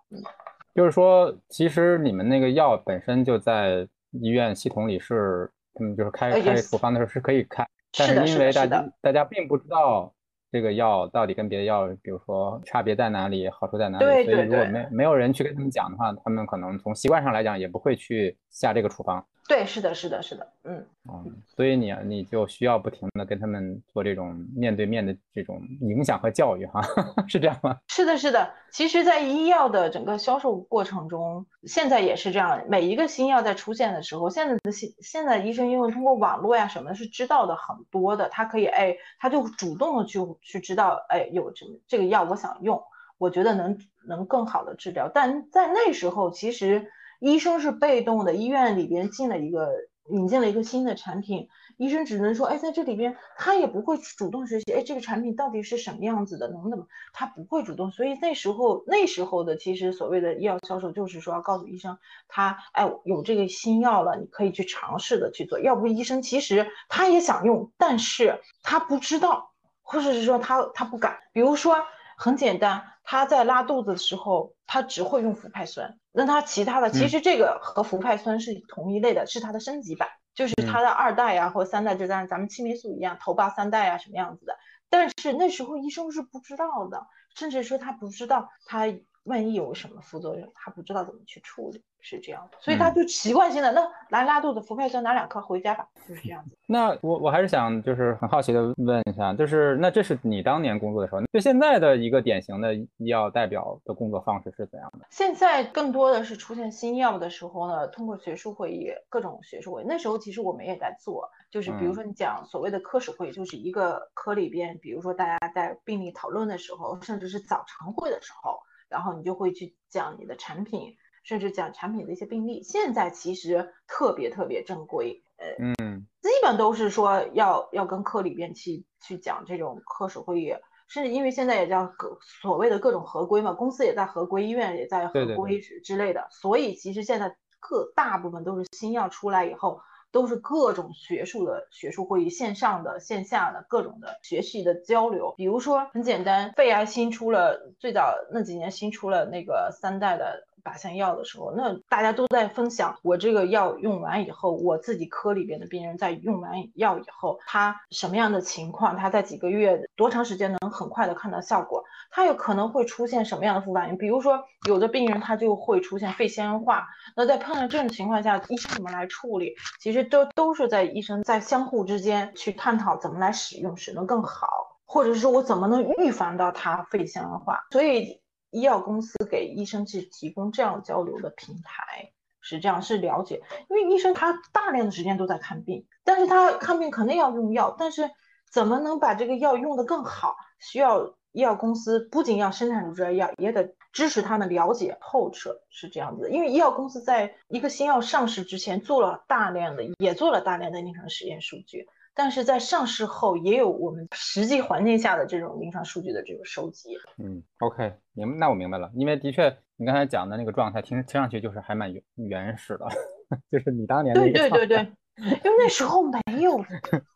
就是说，其实你们那个药本身就在医院系统里是，嗯，就是开开处方的时候是可以开，但是因为大家大家并不知道这个药到底跟别的药，比如说差别在哪里，好处在哪里，所以如果没没有人去跟他们讲的话，他们可能从习惯上来讲也不会去下这个处方。对，是的，是的，是的，嗯，哦，所以你你就需要不停的跟他们做这种面对面的这种影响和教育，哈，[laughs] 是这样吗？是的，是的。其实，在医药的整个销售过程中，现在也是这样。每一个新药在出现的时候，现在的现现在医生因为通过网络呀什么是知道的很多的，他可以哎，他就主动的去去知道，哎，有这这个药我想用，我觉得能能更好的治疗。但在那时候，其实。医生是被动的，医院里边进了一个引进了一个新的产品，医生只能说，哎，在这里边他也不会主动学习，哎，这个产品到底是什么样子的，能不能，他不会主动，所以那时候那时候的其实所谓的医药销售就是说要告诉医生，他哎有这个新药了，你可以去尝试的去做，要不医生其实他也想用，但是他不知道，或者是说他他不敢，比如说很简单。他在拉肚子的时候，他只会用氟派酸。那他其他的，其实这个和氟派酸是同一类的，是它的升级版，就是它的二代呀或三代，就像咱们青霉素一样，头孢三代啊什么样子的。但是那时候医生是不知道的，甚至说他不知道他万一有什么副作用，他不知道怎么去处理。是这样的，所以他就习惯性的那来拉肚子，氟派酸拿两颗回家吧，就是这样子。那我我还是想就是很好奇的问一下，就是那这是你当年工作的时候，就现在的一个典型的医药代表的工作方式是怎样的？现在更多的是出现新药的时候呢，通过学术会议，各种学术会议。那时候其实我们也在做，就是比如说你讲所谓的科室会议，就是一个科里边，比如说大家在病例讨论的时候，甚至是早晨会的时候，然后你就会去讲你的产品。甚至讲产品的一些病例，现在其实特别特别正规，呃，嗯，基本都是说要要跟科里边去去讲这种科室会议，甚至因为现在也叫各所谓的各种合规嘛，公司也在合规，医院也在合规之之类的，所以其实现在各大部分都是新药出来以后，都是各种学术的学术会议，线上的线下的各种的学习的交流，比如说很简单，肺癌新出了，最早那几年新出了那个三代的。靶向药的时候，那大家都在分享我这个药用完以后，我自己科里边的病人在用完药以后，他什么样的情况，他在几个月多长时间能很快的看到效果，他有可能会出现什么样的副反应？比如说有的病人他就会出现肺纤维化，那在碰到这种情况下，医生怎么来处理？其实都都是在医生在相互之间去探讨怎么来使用使能更好，或者是说我怎么能预防到他肺纤维化？所以。医药公司给医生去提供这样交流的平台，是这样是了解，因为医生他大量的时间都在看病，但是他看病肯定要用药，但是怎么能把这个药用得更好，需要医药公司不仅要生产出这药，也得支持他们了解透彻，是这样子。因为医药公司在一个新药上市之前做了大量的，也做了大量的临床实验数据。但是在上市后，也有我们实际环境下的这种临床数据的这个收集。嗯，OK，明那我明白了。因为的确，你刚才讲的那个状态，听听上去就是还蛮原原始的，[laughs] 就是你当年对对对对，[laughs] 因为那时候没有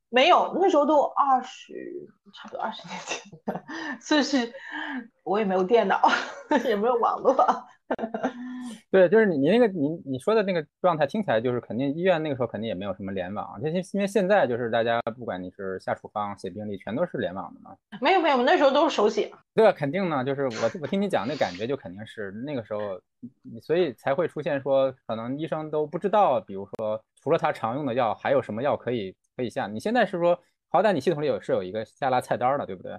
没有，那时候都二十差不多二十年前，[laughs] 所以是我也没有电脑，也没有网络。对，就是你你那个你你说的那个状态听起来就是肯定医院那个时候肯定也没有什么联网，这些因为现在就是大家不管你是下处方写病历全都是联网的嘛。没有没有，那时候都是手写。对，肯定呢，就是我我听你讲那感觉就肯定是那个时候，所以才会出现说可能医生都不知道，比如说除了他常用的药还有什么药可以可以下。你现在是说好歹你系统里有是有一个下拉菜单的，对不对？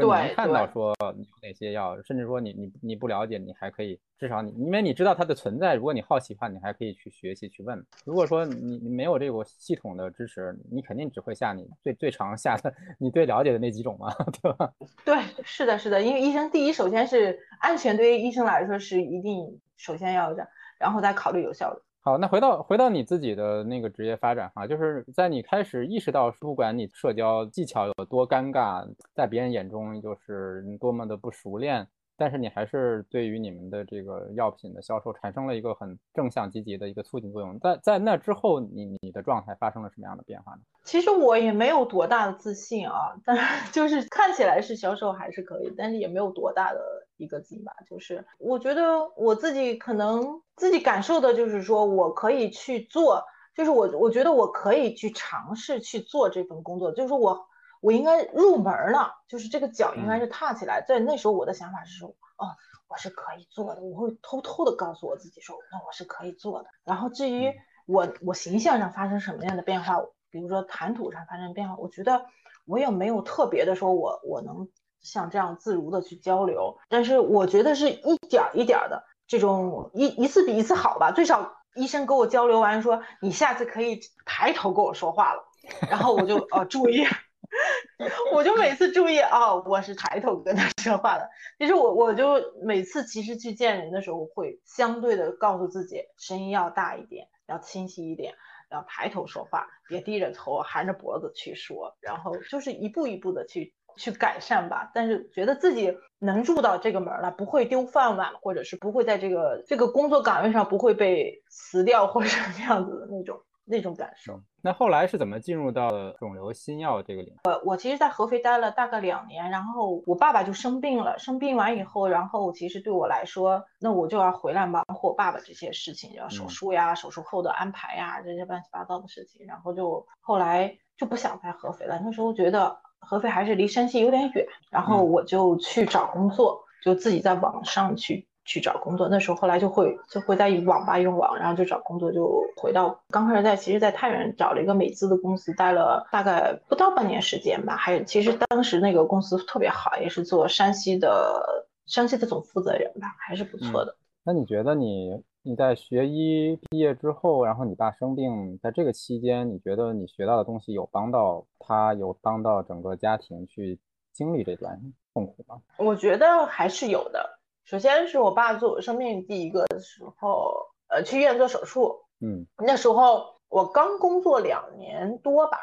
对，能看到说有哪些药，甚至说你你你不了解，你还可以至少你因为你知道它的存在，如果你好奇的话，你还可以去学习去问。如果说你你没有这个系统的支持，你肯定只会下你最最常下的 [laughs] 你最了解的那几种嘛，[laughs] 对吧？对，是的，是的，因为医生第一首先是安全，对于医生来说是一定首先要的，然后再考虑有效的。好，那回到回到你自己的那个职业发展哈，就是在你开始意识到，不管你社交技巧有多尴尬，在别人眼中就是多么的不熟练，但是你还是对于你们的这个药品的销售产生了一个很正向积极的一个促进作用。在在那之后，你你的状态发生了什么样的变化呢？其实我也没有多大的自信啊，但就是看起来是销售还是可以，但是也没有多大的一个劲吧。就是我觉得我自己可能自己感受的就是说我可以去做，就是我我觉得我可以去尝试去做这份工作，就是我。我应该入门了，就是这个脚应该是踏起来。在那时候，我的想法是说，哦，我是可以做的。我会偷偷的告诉我自己说，那我是可以做的。然后至于我我形象上发生什么样的变化，比如说谈吐上发生变化，我觉得我也没有特别的说，我我能像这样自如的去交流。但是我觉得是一点一点的这种一一次比一次好吧。最少医生跟我交流完说，你下次可以抬头跟我说话了。然后我就呃注意。[laughs] 我就每次注意啊，我是抬头跟他说话的。其实我我就每次其实去见人的时候，会相对的告诉自己，声音要大一点，要清晰一点，要抬头说话，别低着头含着脖子去说。然后就是一步一步的去去改善吧。但是觉得自己能入到这个门了，不会丢饭碗，或者是不会在这个这个工作岗位上不会被辞掉或者什么样子的那种。那种感受。那后来是怎么进入到肿瘤新药这个领域？呃，我其实，在合肥待了大概两年，然后我爸爸就生病了。生病完以后，然后其实对我来说，那我就要回来忙活爸爸这些事情，要手术呀、手术后的安排呀，这些乱七八糟的事情。然后就后来就不想在合肥了。那时候觉得合肥还是离山西有点远，然后我就去找工作，就自己在网上去。去找工作，那时候后来就会就会在网吧用网，然后就找工作，就回到刚开始在其实，在太原找了一个美资的公司，待了大概不到半年时间吧。还有其实当时那个公司特别好，也是做山西的山西的总负责人吧，还是不错的。那你觉得你你在学医毕业之后，然后你爸生病，在这个期间，你觉得你学到的东西有帮到他，有帮到整个家庭去经历这段痛苦吗？我觉得还是有的。首先是我爸做生病第一个的时候，呃，去医院做手术。嗯，那时候我刚工作两年多吧。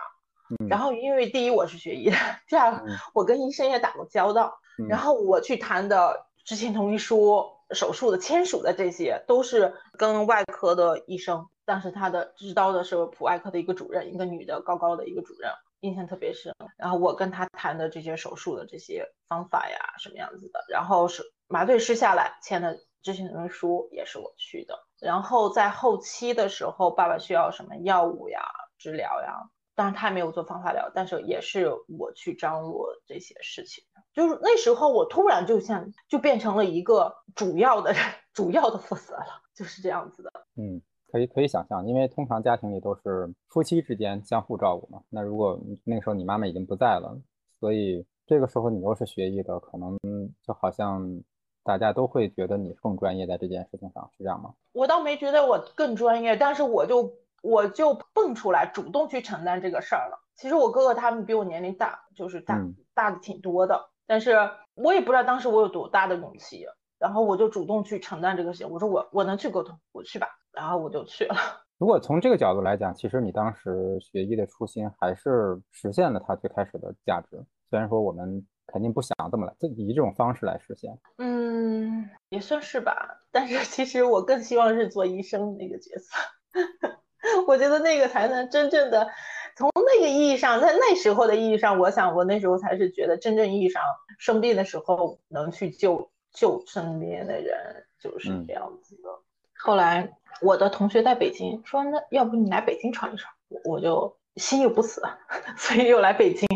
嗯。然后因为第一我是学医的，第二我跟医生也打过交道。嗯。然后我去谈的知情同意书、手术的签署的这些，都是跟外科的医生。当时他的执刀的是普外科的一个主任，一个女的，高高的一个主任，印象特别深。然后我跟他谈的这些手术的这些方法呀，什么样子的，然后是。麻醉师下来签的知情同意书也是我去的，然后在后期的时候，爸爸需要什么药物呀、治疗呀，当然他也没有做放化疗，但是也是我去张罗这些事情。就是那时候我突然就像就变成了一个主要的主要的负责了，就是这样子的。嗯，可以可以想象，因为通常家庭里都是夫妻之间相互照顾嘛。那如果那个时候你妈妈已经不在了，所以这个时候你又是学医的，可能就好像。大家都会觉得你更专业在这件事情上，是这样吗？我倒没觉得我更专业，但是我就我就蹦出来，主动去承担这个事儿了。其实我哥哥他们比我年龄大，就是大大的挺多的，但是我也不知道当时我有多大的勇气，然后我就主动去承担这个事情。我说我我能去沟通，我去吧，然后我就去了。[laughs] 如果从这个角度来讲，其实你当时学医的初心还是实现了它最开始的价值，虽然说我们。肯定不想这么来，就以这种方式来实现。嗯，也算是吧。但是其实我更希望是做医生那个角色，[laughs] 我觉得那个才能真正的从那个意义上，在那时候的意义上，我想我那时候才是觉得真正意义上生病的时候能去救救身边的人，就是这样子的。后来我的同学在北京说，那要不你来北京闯一闯，我就心有不死，[laughs] 所以又来北京。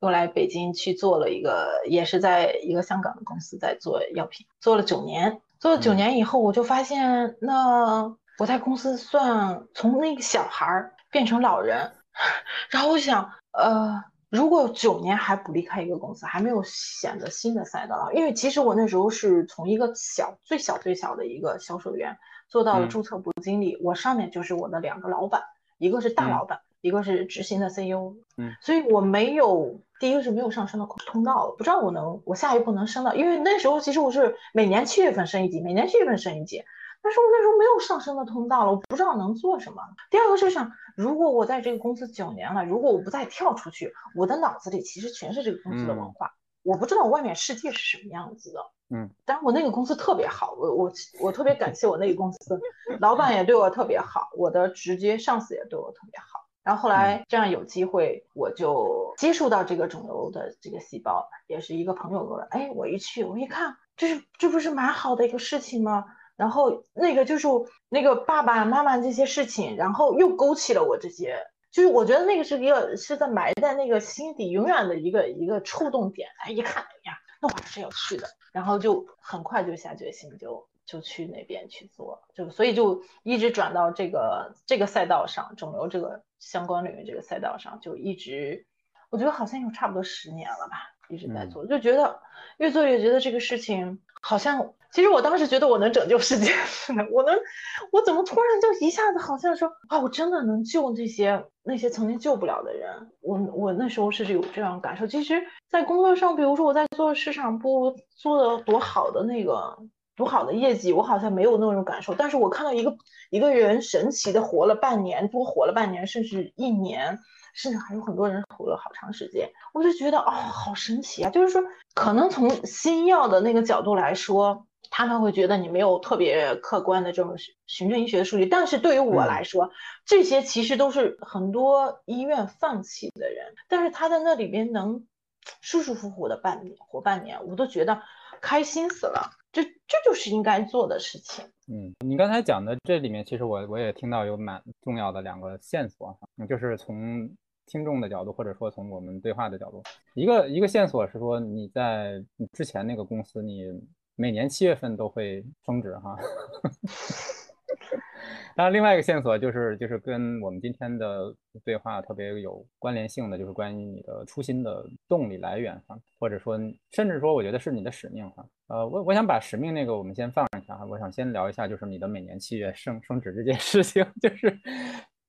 又来北京去做了一个，也是在一个香港的公司在做药品，做了九年。做了九年以后，我就发现，那我在公司算从那个小孩儿变成老人。[laughs] 然后我想，呃，如果九年还不离开一个公司，还没有选择新的赛道，因为其实我那时候是从一个小、最小、最小的一个销售员做到了注册部经理，我上面就是我的两个老板，一个是大老板。一个是执行的 CEO，嗯，所以我没有第一个是没有上升的通道，不知道我能我下一步能升到，因为那时候其实我是每年七月份升一级，每年七月份升一级，但是我那时候没有上升的通道了，我不知道能做什么。第二个是想，如果我在这个公司九年了，如果我不再跳出去，我的脑子里其实全是这个公司的文化，我不知道外面世界是什么样子的。嗯，但是我那个公司特别好，我我我特别感谢我那个公司，老板也对我特别好，我的直接上司也对我特别好。然后后来这样有机会，我就接触到这个肿瘤的这个细胞，也是一个朋友说，哎，我一去我一看，这是这不是蛮好的一个事情吗？然后那个就是那个爸爸妈妈这些事情，然后又勾起了我这些，就是我觉得那个是一个是在埋在那个心底永远的一个一个触动点。哎，一看，哎呀，那我还是要去的，然后就很快就下决心就。就去那边去做，就所以就一直转到这个这个赛道上，肿瘤这个相关领域这个赛道上，就一直，我觉得好像有差不多十年了吧，一直在做，就觉得越做越觉得这个事情好像，其实我当时觉得我能拯救世界似的，我能，我怎么突然就一下子好像说啊，我真的能救那些那些曾经救不了的人，我我那时候是有这样感受。其实，在工作上，比如说我在做市场部做的多好的那个。多好的业绩，我好像没有那种感受。但是我看到一个一个人神奇的活了半年，多活了半年，甚至一年，甚至还有很多人活了好长时间，我就觉得哦，好神奇啊！就是说，可能从新药的那个角度来说，他们会觉得你没有特别客观的这种循证医学的数据。但是对于我来说，这些其实都是很多医院放弃的人，但是他在那里边能舒舒服服的半年活半年，我都觉得开心死了。这这就是应该做的事情。嗯，你刚才讲的这里面，其实我我也听到有蛮重要的两个线索，就是从听众的角度，或者说从我们对话的角度，一个一个线索是说你在之前那个公司，你每年七月份都会升职哈。[laughs] 当然，另外一个线索就是，就是跟我们今天的对话特别有关联性的，就是关于你的初心的动力来源哈，或者说，甚至说，我觉得是你的使命哈。呃，我我想把使命那个我们先放一下哈，我想先聊一下，就是你的每年七月升升职这件事情，[laughs] 就是，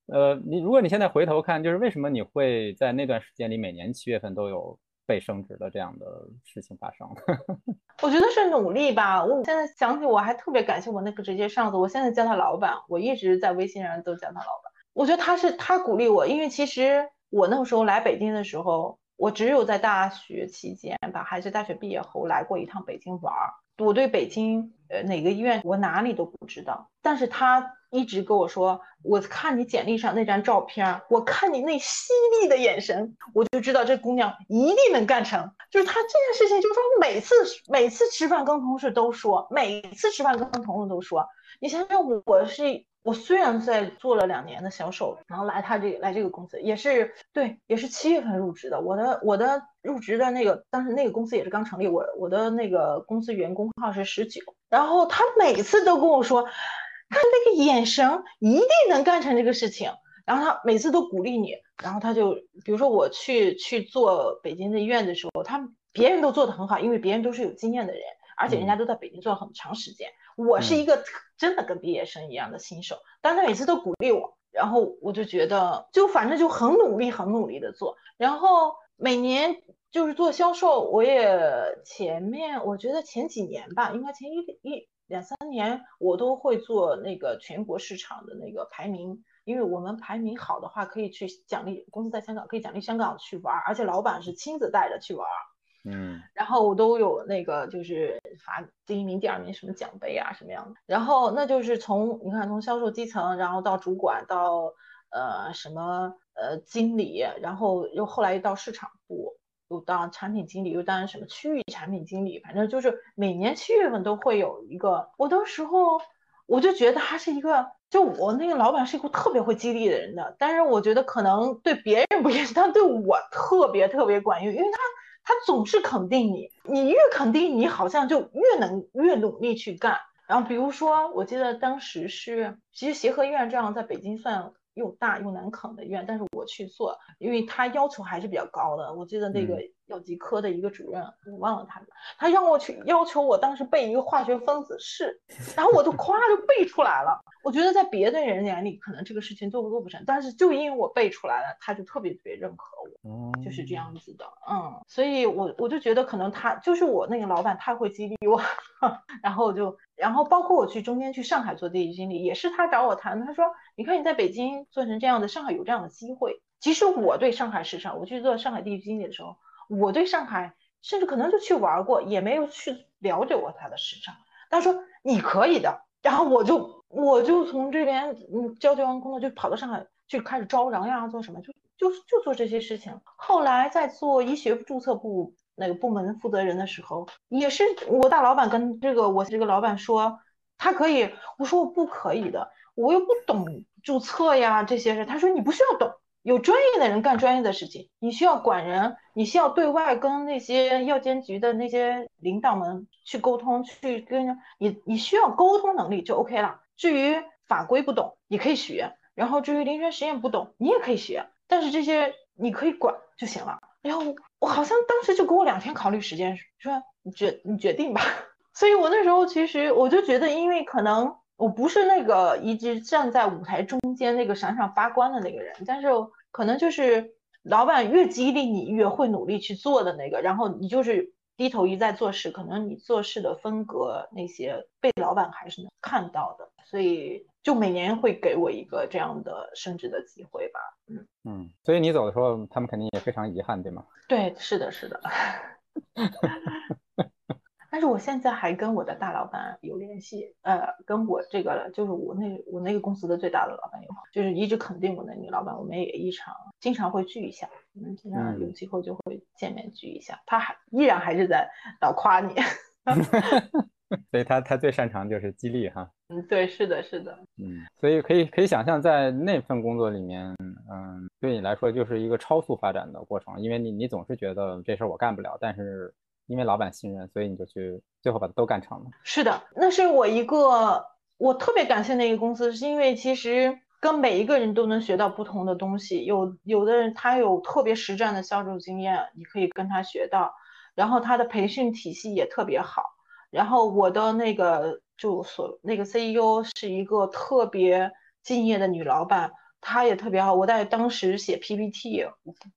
呃，你如果你现在回头看，就是为什么你会在那段时间里每年七月份都有。被升职的这样的事情发生了，[laughs] 我觉得是努力吧。我现在想起，我还特别感谢我那个直接上司，我现在叫他老板，我一直在微信上都叫他老板。我觉得他是他鼓励我，因为其实我那个时候来北京的时候，我只有在大学期间吧，还是大学毕业后来过一趟北京玩儿。我对北京呃哪个医院我哪里都不知道，但是他。一直跟我说，我看你简历上那张照片，我看你那犀利的眼神，我就知道这姑娘一定能干成。就是他这件事情，就是说每次每次吃饭跟同事都说，每次吃饭跟同事都说。你想想，我是我虽然在做了两年的销售，然后来他这来这个公司也是对，也是七月份入职的。我的我的入职的那个当时那个公司也是刚成立，我我的那个公司员工号是十九，然后他每次都跟我说。他那个眼神一定能干成这个事情，然后他每次都鼓励你，然后他就比如说我去去做北京的医院的时候，他别人都做得很好，因为别人都是有经验的人，而且人家都在北京做了很长时间，我是一个真的跟毕业生一样的新手，但他每次都鼓励我，然后我就觉得就反正就很努力很努力的做，然后每年就是做销售，我也前面我觉得前几年吧，应该前一一。两三年我都会做那个全国市场的那个排名，因为我们排名好的话可以去奖励公司在香港可以奖励香港去玩，而且老板是亲自带着去玩，嗯，然后我都有那个就是发第一名、第二名什么奖杯啊什么样的，然后那就是从你看从销售基层，然后到主管到呃什么呃经理，然后又后来又到市场部。又当产品经理，又当什么区域产品经理，反正就是每年七月份都会有一个。我的时候我就觉得他是一个，就我那个老板是一个特别会激励的人的。但是我觉得可能对别人不一样，但对我特别特别管用，因为他他总是肯定你，你越肯定你，好像就越能越努力去干。然后比如说，我记得当时是，其实协和医院这样在北京算。又大又难啃的医院，但是我去做，因为他要求还是比较高的。我记得那个药剂科的一个主任，我忘了他，他让我去要求我当时背一个化学分子式，然后我就夸就背出来了。我觉得在别的人眼里，可能这个事情做不做不成，但是就因为我背出来了，他就特别特别认可我，就是这样子的。嗯，所以我我就觉得可能他就是我那个老板太会激励我，[laughs] 然后我就然后包括我去中间去上海做地域经理，也是他找我谈，他说你看你在北京做成这样的，上海有这样的机会。其实我对上海市场，我去做上海地区经理的时候，我对上海。甚至可能就去玩过，也没有去了解过他的市场。他说你可以的，然后我就我就从这边嗯交接完工作就跑到上海去开始招人呀，做什么就就就做这些事情。后来在做医学注册部那个部门负责人的时候，也是我大老板跟这个我这个老板说他可以，我说我不可以的，我又不懂注册呀这些事。他说你不需要懂。有专业的人干专业的事情，你需要管人，你需要对外跟那些药监局的那些领导们去沟通，去跟你，你需要沟通能力就 OK 了。至于法规不懂，你可以学；然后至于临床实验不懂，你也可以学。但是这些你可以管就行了。然后我好像当时就给我两天考虑时间，说你决你决定吧。[laughs] 所以我那时候其实我就觉得，因为可能。我不是那个一直站在舞台中间那个闪闪发光的那个人，但是可能就是老板越激励你越会努力去做的那个，然后你就是低头一再做事，可能你做事的风格那些被老板还是能看到的，所以就每年会给我一个这样的升职的机会吧。嗯嗯，所以你走的时候，他们肯定也非常遗憾，对吗？对，是的，是的。[laughs] 但是我现在还跟我的大老板有联系，呃，跟我这个就是我那我那个公司的最大的老板有，就是一直肯定我的女老板，我们也一常经常会聚一下，嗯，经常有机会就会见面聚一下，他还依然还是在老夸你，所以他他最擅长就是激励哈，嗯，对，是的，是的，嗯，所以可以可以想象在那份工作里面，嗯，对你来说就是一个超速发展的过程，因为你你总是觉得这事儿我干不了，但是。因为老板信任，所以你就去最后把它都干成了。是的，那是我一个我特别感谢那个公司，是因为其实跟每一个人都能学到不同的东西。有有的人他有特别实战的销售经验，你可以跟他学到。然后他的培训体系也特别好。然后我的那个就所那个 CEO 是一个特别敬业的女老板，她也特别好。我在当时写 PPT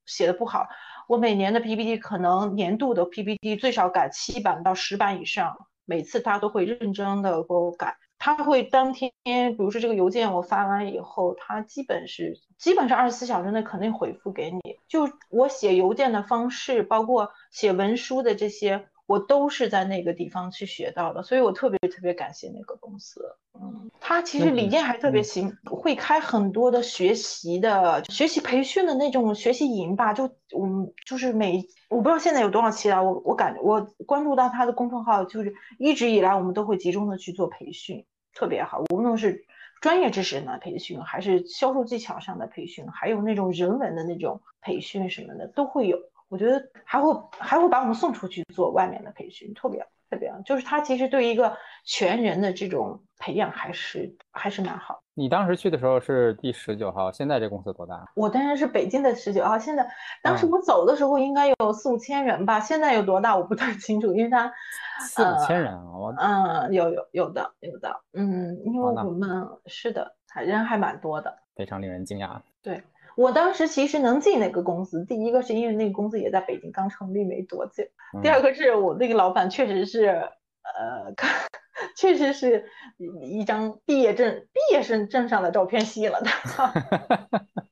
写的不好。我每年的 PPT 可能年度的 PPT 最少改七版到十版以上，每次他都会认真的给我改。他会当天，比如说这个邮件我发完以后，他基本是基本上二十四小时内肯定回复给你。就我写邮件的方式，包括写文书的这些。我都是在那个地方去学到的，所以我特别特别感谢那个公司。嗯，他其实理念还特别行，会开很多的学习的学习培训的那种学习营吧。就我们就是每我不知道现在有多少期了，我我感觉我关注到他的公众号，就是一直以来我们都会集中的去做培训，特别好。无论是专业知识的培训，还是销售技巧上的培训，还有那种人文的那种培训什么的，都会有。我觉得还会还会把我们送出去做外面的培训，特别特别，就是他其实对一个全人的这种培养还是还是蛮好。你当时去的时候是第十九号，现在这公司多大？我当然是北京的十九号，现在当时我走的时候应该有四五千人吧，现在有多大我不太 [laughs] 清楚，因为他四五千人啊，我嗯有有有的有的，嗯，因为我们是的，人还蛮多的，非常令人惊讶。对。我当时其实能进那个公司，第一个是因为那个公司也在北京刚成立没多久，第二个是我那个老板确实是，呃，[laughs] 确实是一张毕业证毕业生证上的照片吸引了他。[laughs]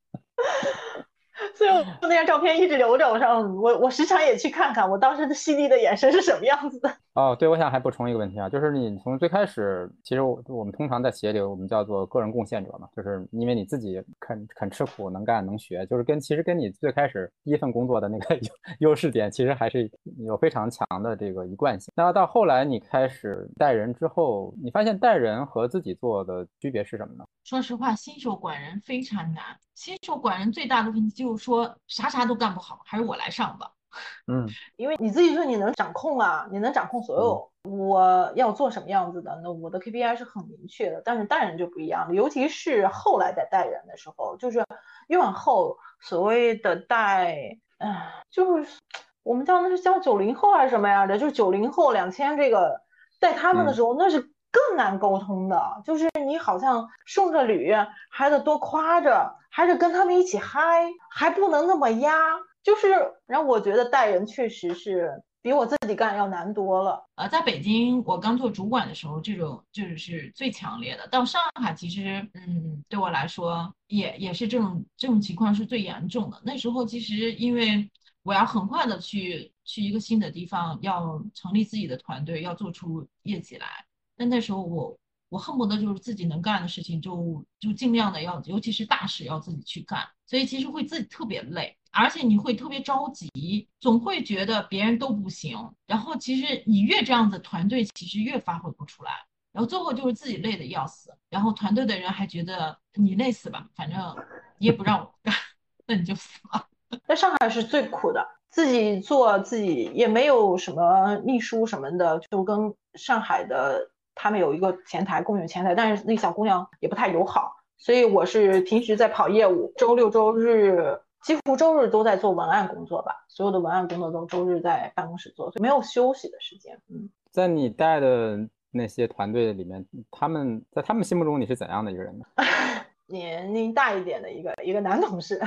所以我那张照片一直留着，我上我我时常也去看看我当时的犀利的眼神是什么样子的。哦，对，我想还补充一个问题啊，就是你从最开始，其实我我们通常在企业里，我们叫做个人贡献者嘛，就是因为你自己肯肯吃苦、能干、能学，就是跟其实跟你最开始第一份工作的那个 [laughs] 优优势点，其实还是有非常强的这个一贯性。那到后来你开始带人之后，你发现带人和自己做的区别是什么呢？说实话，新手管人非常难。新手管人最大的问题就是说啥啥都干不好，还是我来上吧。嗯，[laughs] 因为你自己说你能掌控啊，你能掌控所有，我要做什么样子的，那我的 KPI 是很明确的。但是带人就不一样了，尤其是后来在带人的时候，就是越往后所谓的带，哎，就是我们叫那是叫九零后还是什么样的？就是九零后两千这个带他们的时候，那是更难沟通的，就是你好像顺着捋，还得多夸着，还得跟他们一起嗨，还不能那么压。就是，然后我觉得带人确实是比我自己干要难多了。呃，在北京我刚做主管的时候，这种就是最强烈的。到上海其实，嗯，对我来说也也是这种这种情况是最严重的。那时候其实因为我要很快的去去一个新的地方，要成立自己的团队，要做出业绩来。但那时候我我恨不得就是自己能干的事情就就尽量的要，尤其是大事要自己去干，所以其实会自己特别累，而且你会特别着急，总会觉得别人都不行。然后其实你越这样子，团队其实越发挥不出来。然后最后就是自己累的要死，然后团队的人还觉得你累死吧，反正你也不让我干，那你就死了。[laughs] 在上海是最苦的，自己做自己也没有什么秘书什么的，就跟上海的他们有一个前台共用前台，但是那小姑娘也不太友好，所以我是平时在跑业务，周六周日几乎周日都在做文案工作吧，所有的文案工作都周日在办公室做，所以没有休息的时间。嗯，在你带的。那些团队里面，他们在他们心目中你是怎样的一个人呢？[laughs] 年龄大一点的一个一个男同事，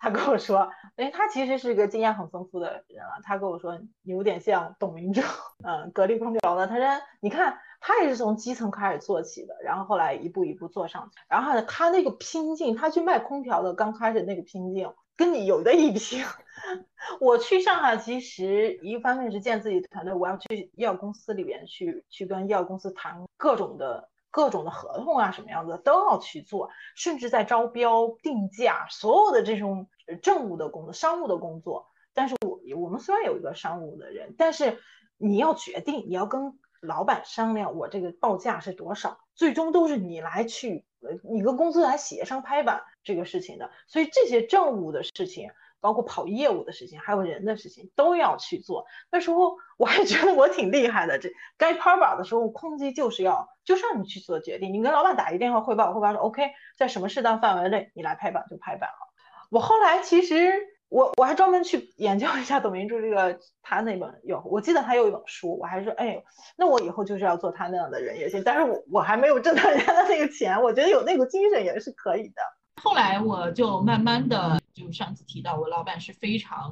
他跟我说，哎，他其实是一个经验很丰富的人了。他跟我说，有点像董明珠，嗯，格力空调的。他说，你看他也是从基层开始做起的，然后后来一步一步做上去。然后他那个拼劲，他去卖空调的刚开始那个拼劲。跟你有的一拼。[laughs] 我去上海，其实一方面是建自己团队，我要去医药公司里边去，去跟医药公司谈各种的各种的合同啊，什么样子都要去做，甚至在招标定价，所有的这种政务的工作、商务的工作。但是我我们虽然有一个商务的人，但是你要决定，你要跟老板商量，我这个报价是多少，最终都是你来去。你跟公司来协商拍板这个事情的，所以这些政务的事情，包括跑业务的事情，还有人的事情都要去做。那时候我还觉得我挺厉害的，这该拍板的时候，空机就是要就是让你去做决定。你跟老板打一电话汇报，汇报说 OK，在什么适当范围内你来拍板就拍板了。我后来其实。我我还专门去研究一下董明珠这个他那本有，我记得他有一本书，我还说，哎，那我以后就是要做他那样的人也行。但是我我还没有挣到人家的那个钱，我觉得有那股精神也是可以的。后来我就慢慢的，就上次提到我老板是非常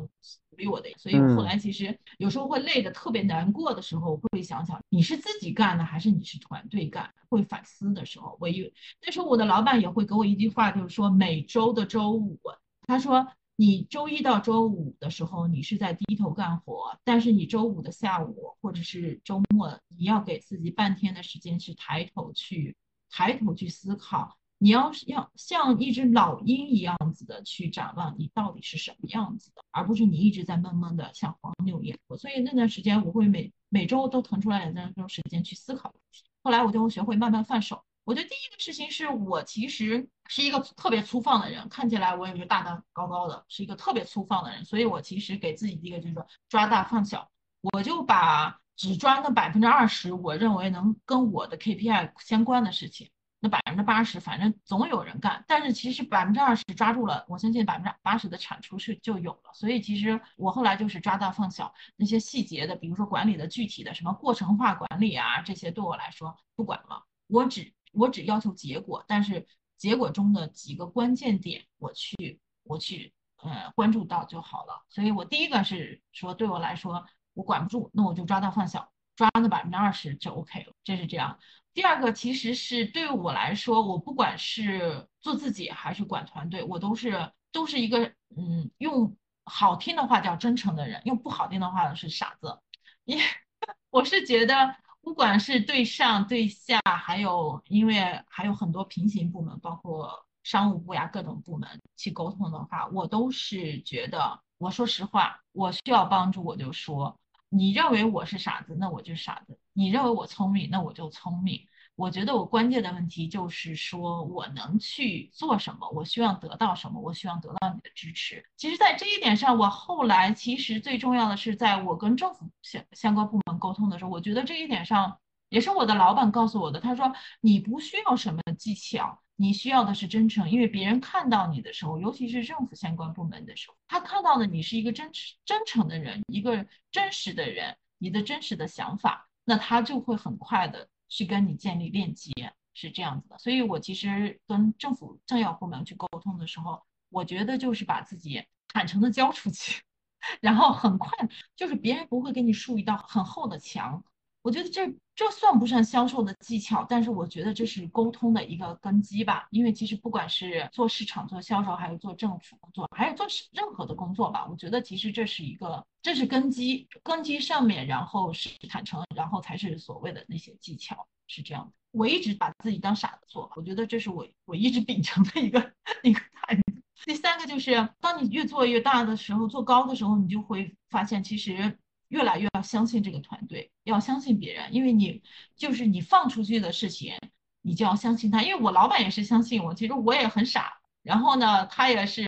鼓励我的，所以后来其实有时候会累的特别难过的时候，会想想你是自己干的还是你是团队干，会反思的时候，我有那时候我的老板也会给我一句话，就是说每周的周五，他说。你周一到周五的时候，你是在低头干活，但是你周五的下午或者是周末，你要给自己半天的时间去抬头去抬头去思考，你要是要像一只老鹰一样子的去展望你到底是什么样子的，而不是你一直在闷闷的像黄牛一样。所以那段时间，我会每每周都腾出来两分钟时间去思考问题。后来我就学会慢慢放手。我觉得第一个事情是我其实是一个特别粗放的人，看起来我也是大大高高的，是一个特别粗放的人，所以我其实给自己一个就是说抓大放小，我就把只抓那百分之二十我认为能跟我的 KPI 相关的事情，那百分之八十反正总有人干，但是其实百分之二十抓住了，我相信百分之八十的产出是就有了，所以其实我后来就是抓大放小，那些细节的，比如说管理的具体的什么过程化管理啊，这些对我来说不管了，我只。我只要求结果，但是结果中的几个关键点，我去我去呃关注到就好了。所以我第一个是说，对我来说我管不住，那我就抓大放小，抓那百分之二十就 OK 了，这是这样。第二个其实是对于我来说，我不管是做自己还是管团队，我都是都是一个嗯用好听的话叫真诚的人，用不好听的话是傻子。因 [laughs] 我是觉得。不管是对上对下，还有因为还有很多平行部门，包括商务部呀各种部门去沟通的话，我都是觉得，我说实话，我需要帮助我就说，你认为我是傻子，那我就傻子；你认为我聪明，那我就聪明。我觉得我关键的问题就是说我能去做什么，我希望得到什么，我希望得到你的支持。其实，在这一点上，我后来其实最重要的是，在我跟政府相相关部门沟通的时候，我觉得这一点上也是我的老板告诉我的。他说：“你不需要什么技巧，你需要的是真诚。因为别人看到你的时候，尤其是政府相关部门的时候，他看到的你是一个真真诚的人，一个真实的人，你的真实的想法，那他就会很快的。”去跟你建立链接是这样子的，所以我其实跟政府政要部门去沟通的时候，我觉得就是把自己坦诚的交出去，[laughs] 然后很快就是别人不会给你竖一道很厚的墙，我觉得这这算不上销售的技巧？但是我觉得这是沟通的一个根基吧。因为其实不管是做市场、做销售，还是做政府工作，还是做任何的工作吧，我觉得其实这是一个，这是根基，根基上面，然后是坦诚，然后才是所谓的那些技巧，是这样的。我一直把自己当傻子做，我觉得这是我我一直秉承的一个 [laughs] 一个态度。第三个就是，当你越做越大的时候，做高的时候，你就会发现，其实越来越要相信这个团队，要相信别人，因为你就是你放出去的事情，你就要相信他。因为我老板也是相信我，其实我也很傻，然后呢，他也是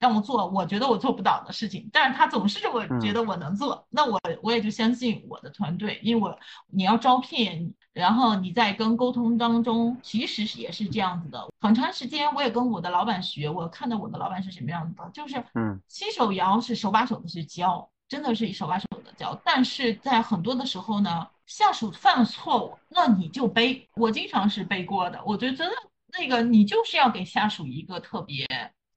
让我做我觉得我做不到的事情，但是他总是我觉得我能做，那我我也就相信我的团队，因为我你要招聘。然后你在跟沟通当中，其实是也是这样子的。很长时间我也跟我的老板学，我看到我的老板是什么样子的，就是嗯，新手摇是手把手的去教，真的是手把手的教。但是在很多的时候呢，下属犯了错误，那你就背。我经常是背锅的。我觉得那个你就是要给下属一个特别。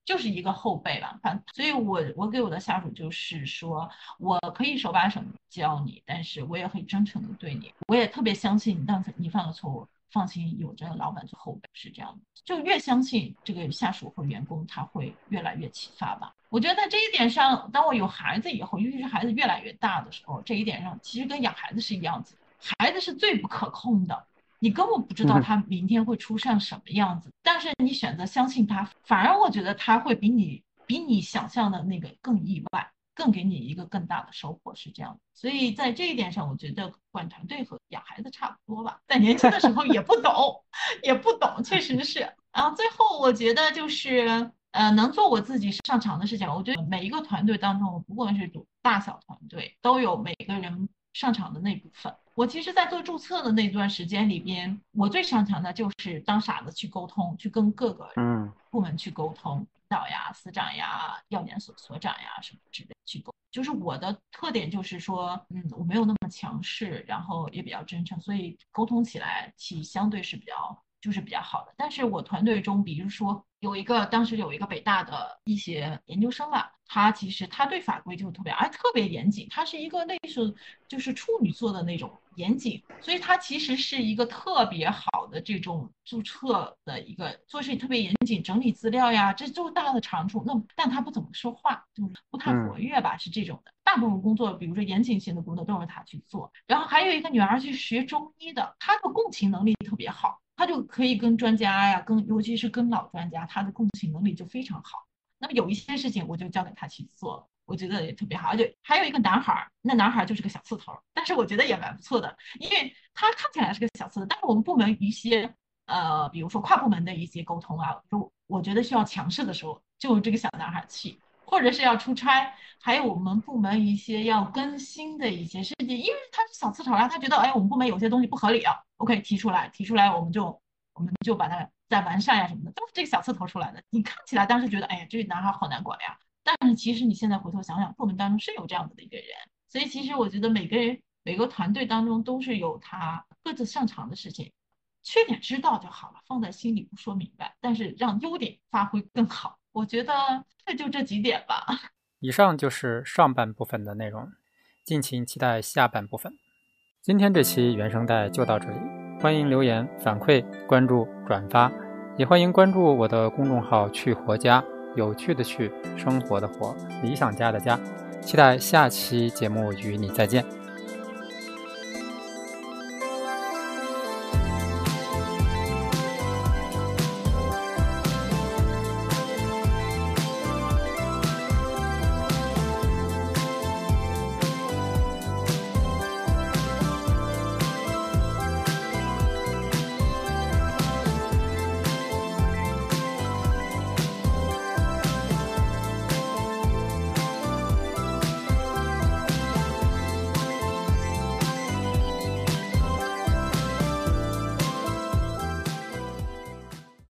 就是一个后辈吧，反所以，我我给我的下属就是说，我可以手把手教你，但是我也很真诚的对你，我也特别相信你。但你犯了错误，放心，有着老板做后背是这样的，就越相信这个下属或员工，他会越来越启发吧。我觉得在这一点上，当我有孩子以后，尤其是孩子越来越大的时候，这一点上其实跟养孩子是一样子，孩子是最不可控的。你根本不知道他明天会出现什么样子，但是你选择相信他，反而我觉得他会比你比你想象的那个更意外，更给你一个更大的收获，是这样的。所以在这一点上，我觉得管团队和养孩子差不多吧。在年轻的时候也不懂，也不懂，确实是。然后最后我觉得就是，呃，能做我自己擅长的事情。我觉得每一个团队当中，不管是大小团队，都有每个人擅长的那部分。我其实，在做注册的那段时间里边，我最擅长的就是当傻子去沟通，去跟各个嗯部门去沟通，领导呀、司长呀、药研所所长呀什么之类去沟。就是我的特点就是说，嗯，我没有那么强势，然后也比较真诚，所以沟通起来其相对是比较就是比较好的。但是我团队中，比如说有一个当时有一个北大的一些研究生吧。他其实他对法规就特别，哎，特别严谨。他是一个类似就是处女座的那种严谨，所以他其实是一个特别好的这种注册的一个做事特别严谨，整理资料呀，这就是大的长处。那但他不怎么说话，就不太活跃吧，是这种的。大部分工作，比如说严谨性的工作都是他去做。然后还有一个女儿去学中医的，她的共情能力特别好，他就可以跟专家呀，跟尤其是跟老专家，他的共情能力就非常好。那么有一些事情我就交给他去做，我觉得也特别好。而且还有一个男孩儿，那男孩儿就是个小刺头，但是我觉得也蛮不错的，因为他看起来是个小刺头，但是我们部门一些呃，比如说跨部门的一些沟通啊，就我觉得需要强势的时候，就用这个小男孩去，或者是要出差，还有我们部门一些要更新的一些事情，因为他是小刺头啊，他觉得哎，我们部门有些东西不合理啊，OK 提出来，提出来我们就我们就把它。在完善呀什么的，都是这个小刺头出来的。你看起来当时觉得，哎呀，这个男孩好难管呀。但是其实你现在回头想想，部门当中是有这样子的一个人。所以其实我觉得每个人每个团队当中都是有他各自擅长的事情，缺点知道就好了，放在心里不说明白，但是让优点发挥更好。我觉得这就这几点吧。[laughs] 以上就是上半部分的内容，敬请期待下半部分。今天这期原声带就到这里，欢迎留言反馈、关注、转发。也欢迎关注我的公众号“去活家”，有趣的“去”，生活的“活”，理想家的“家”。期待下期节目与你再见。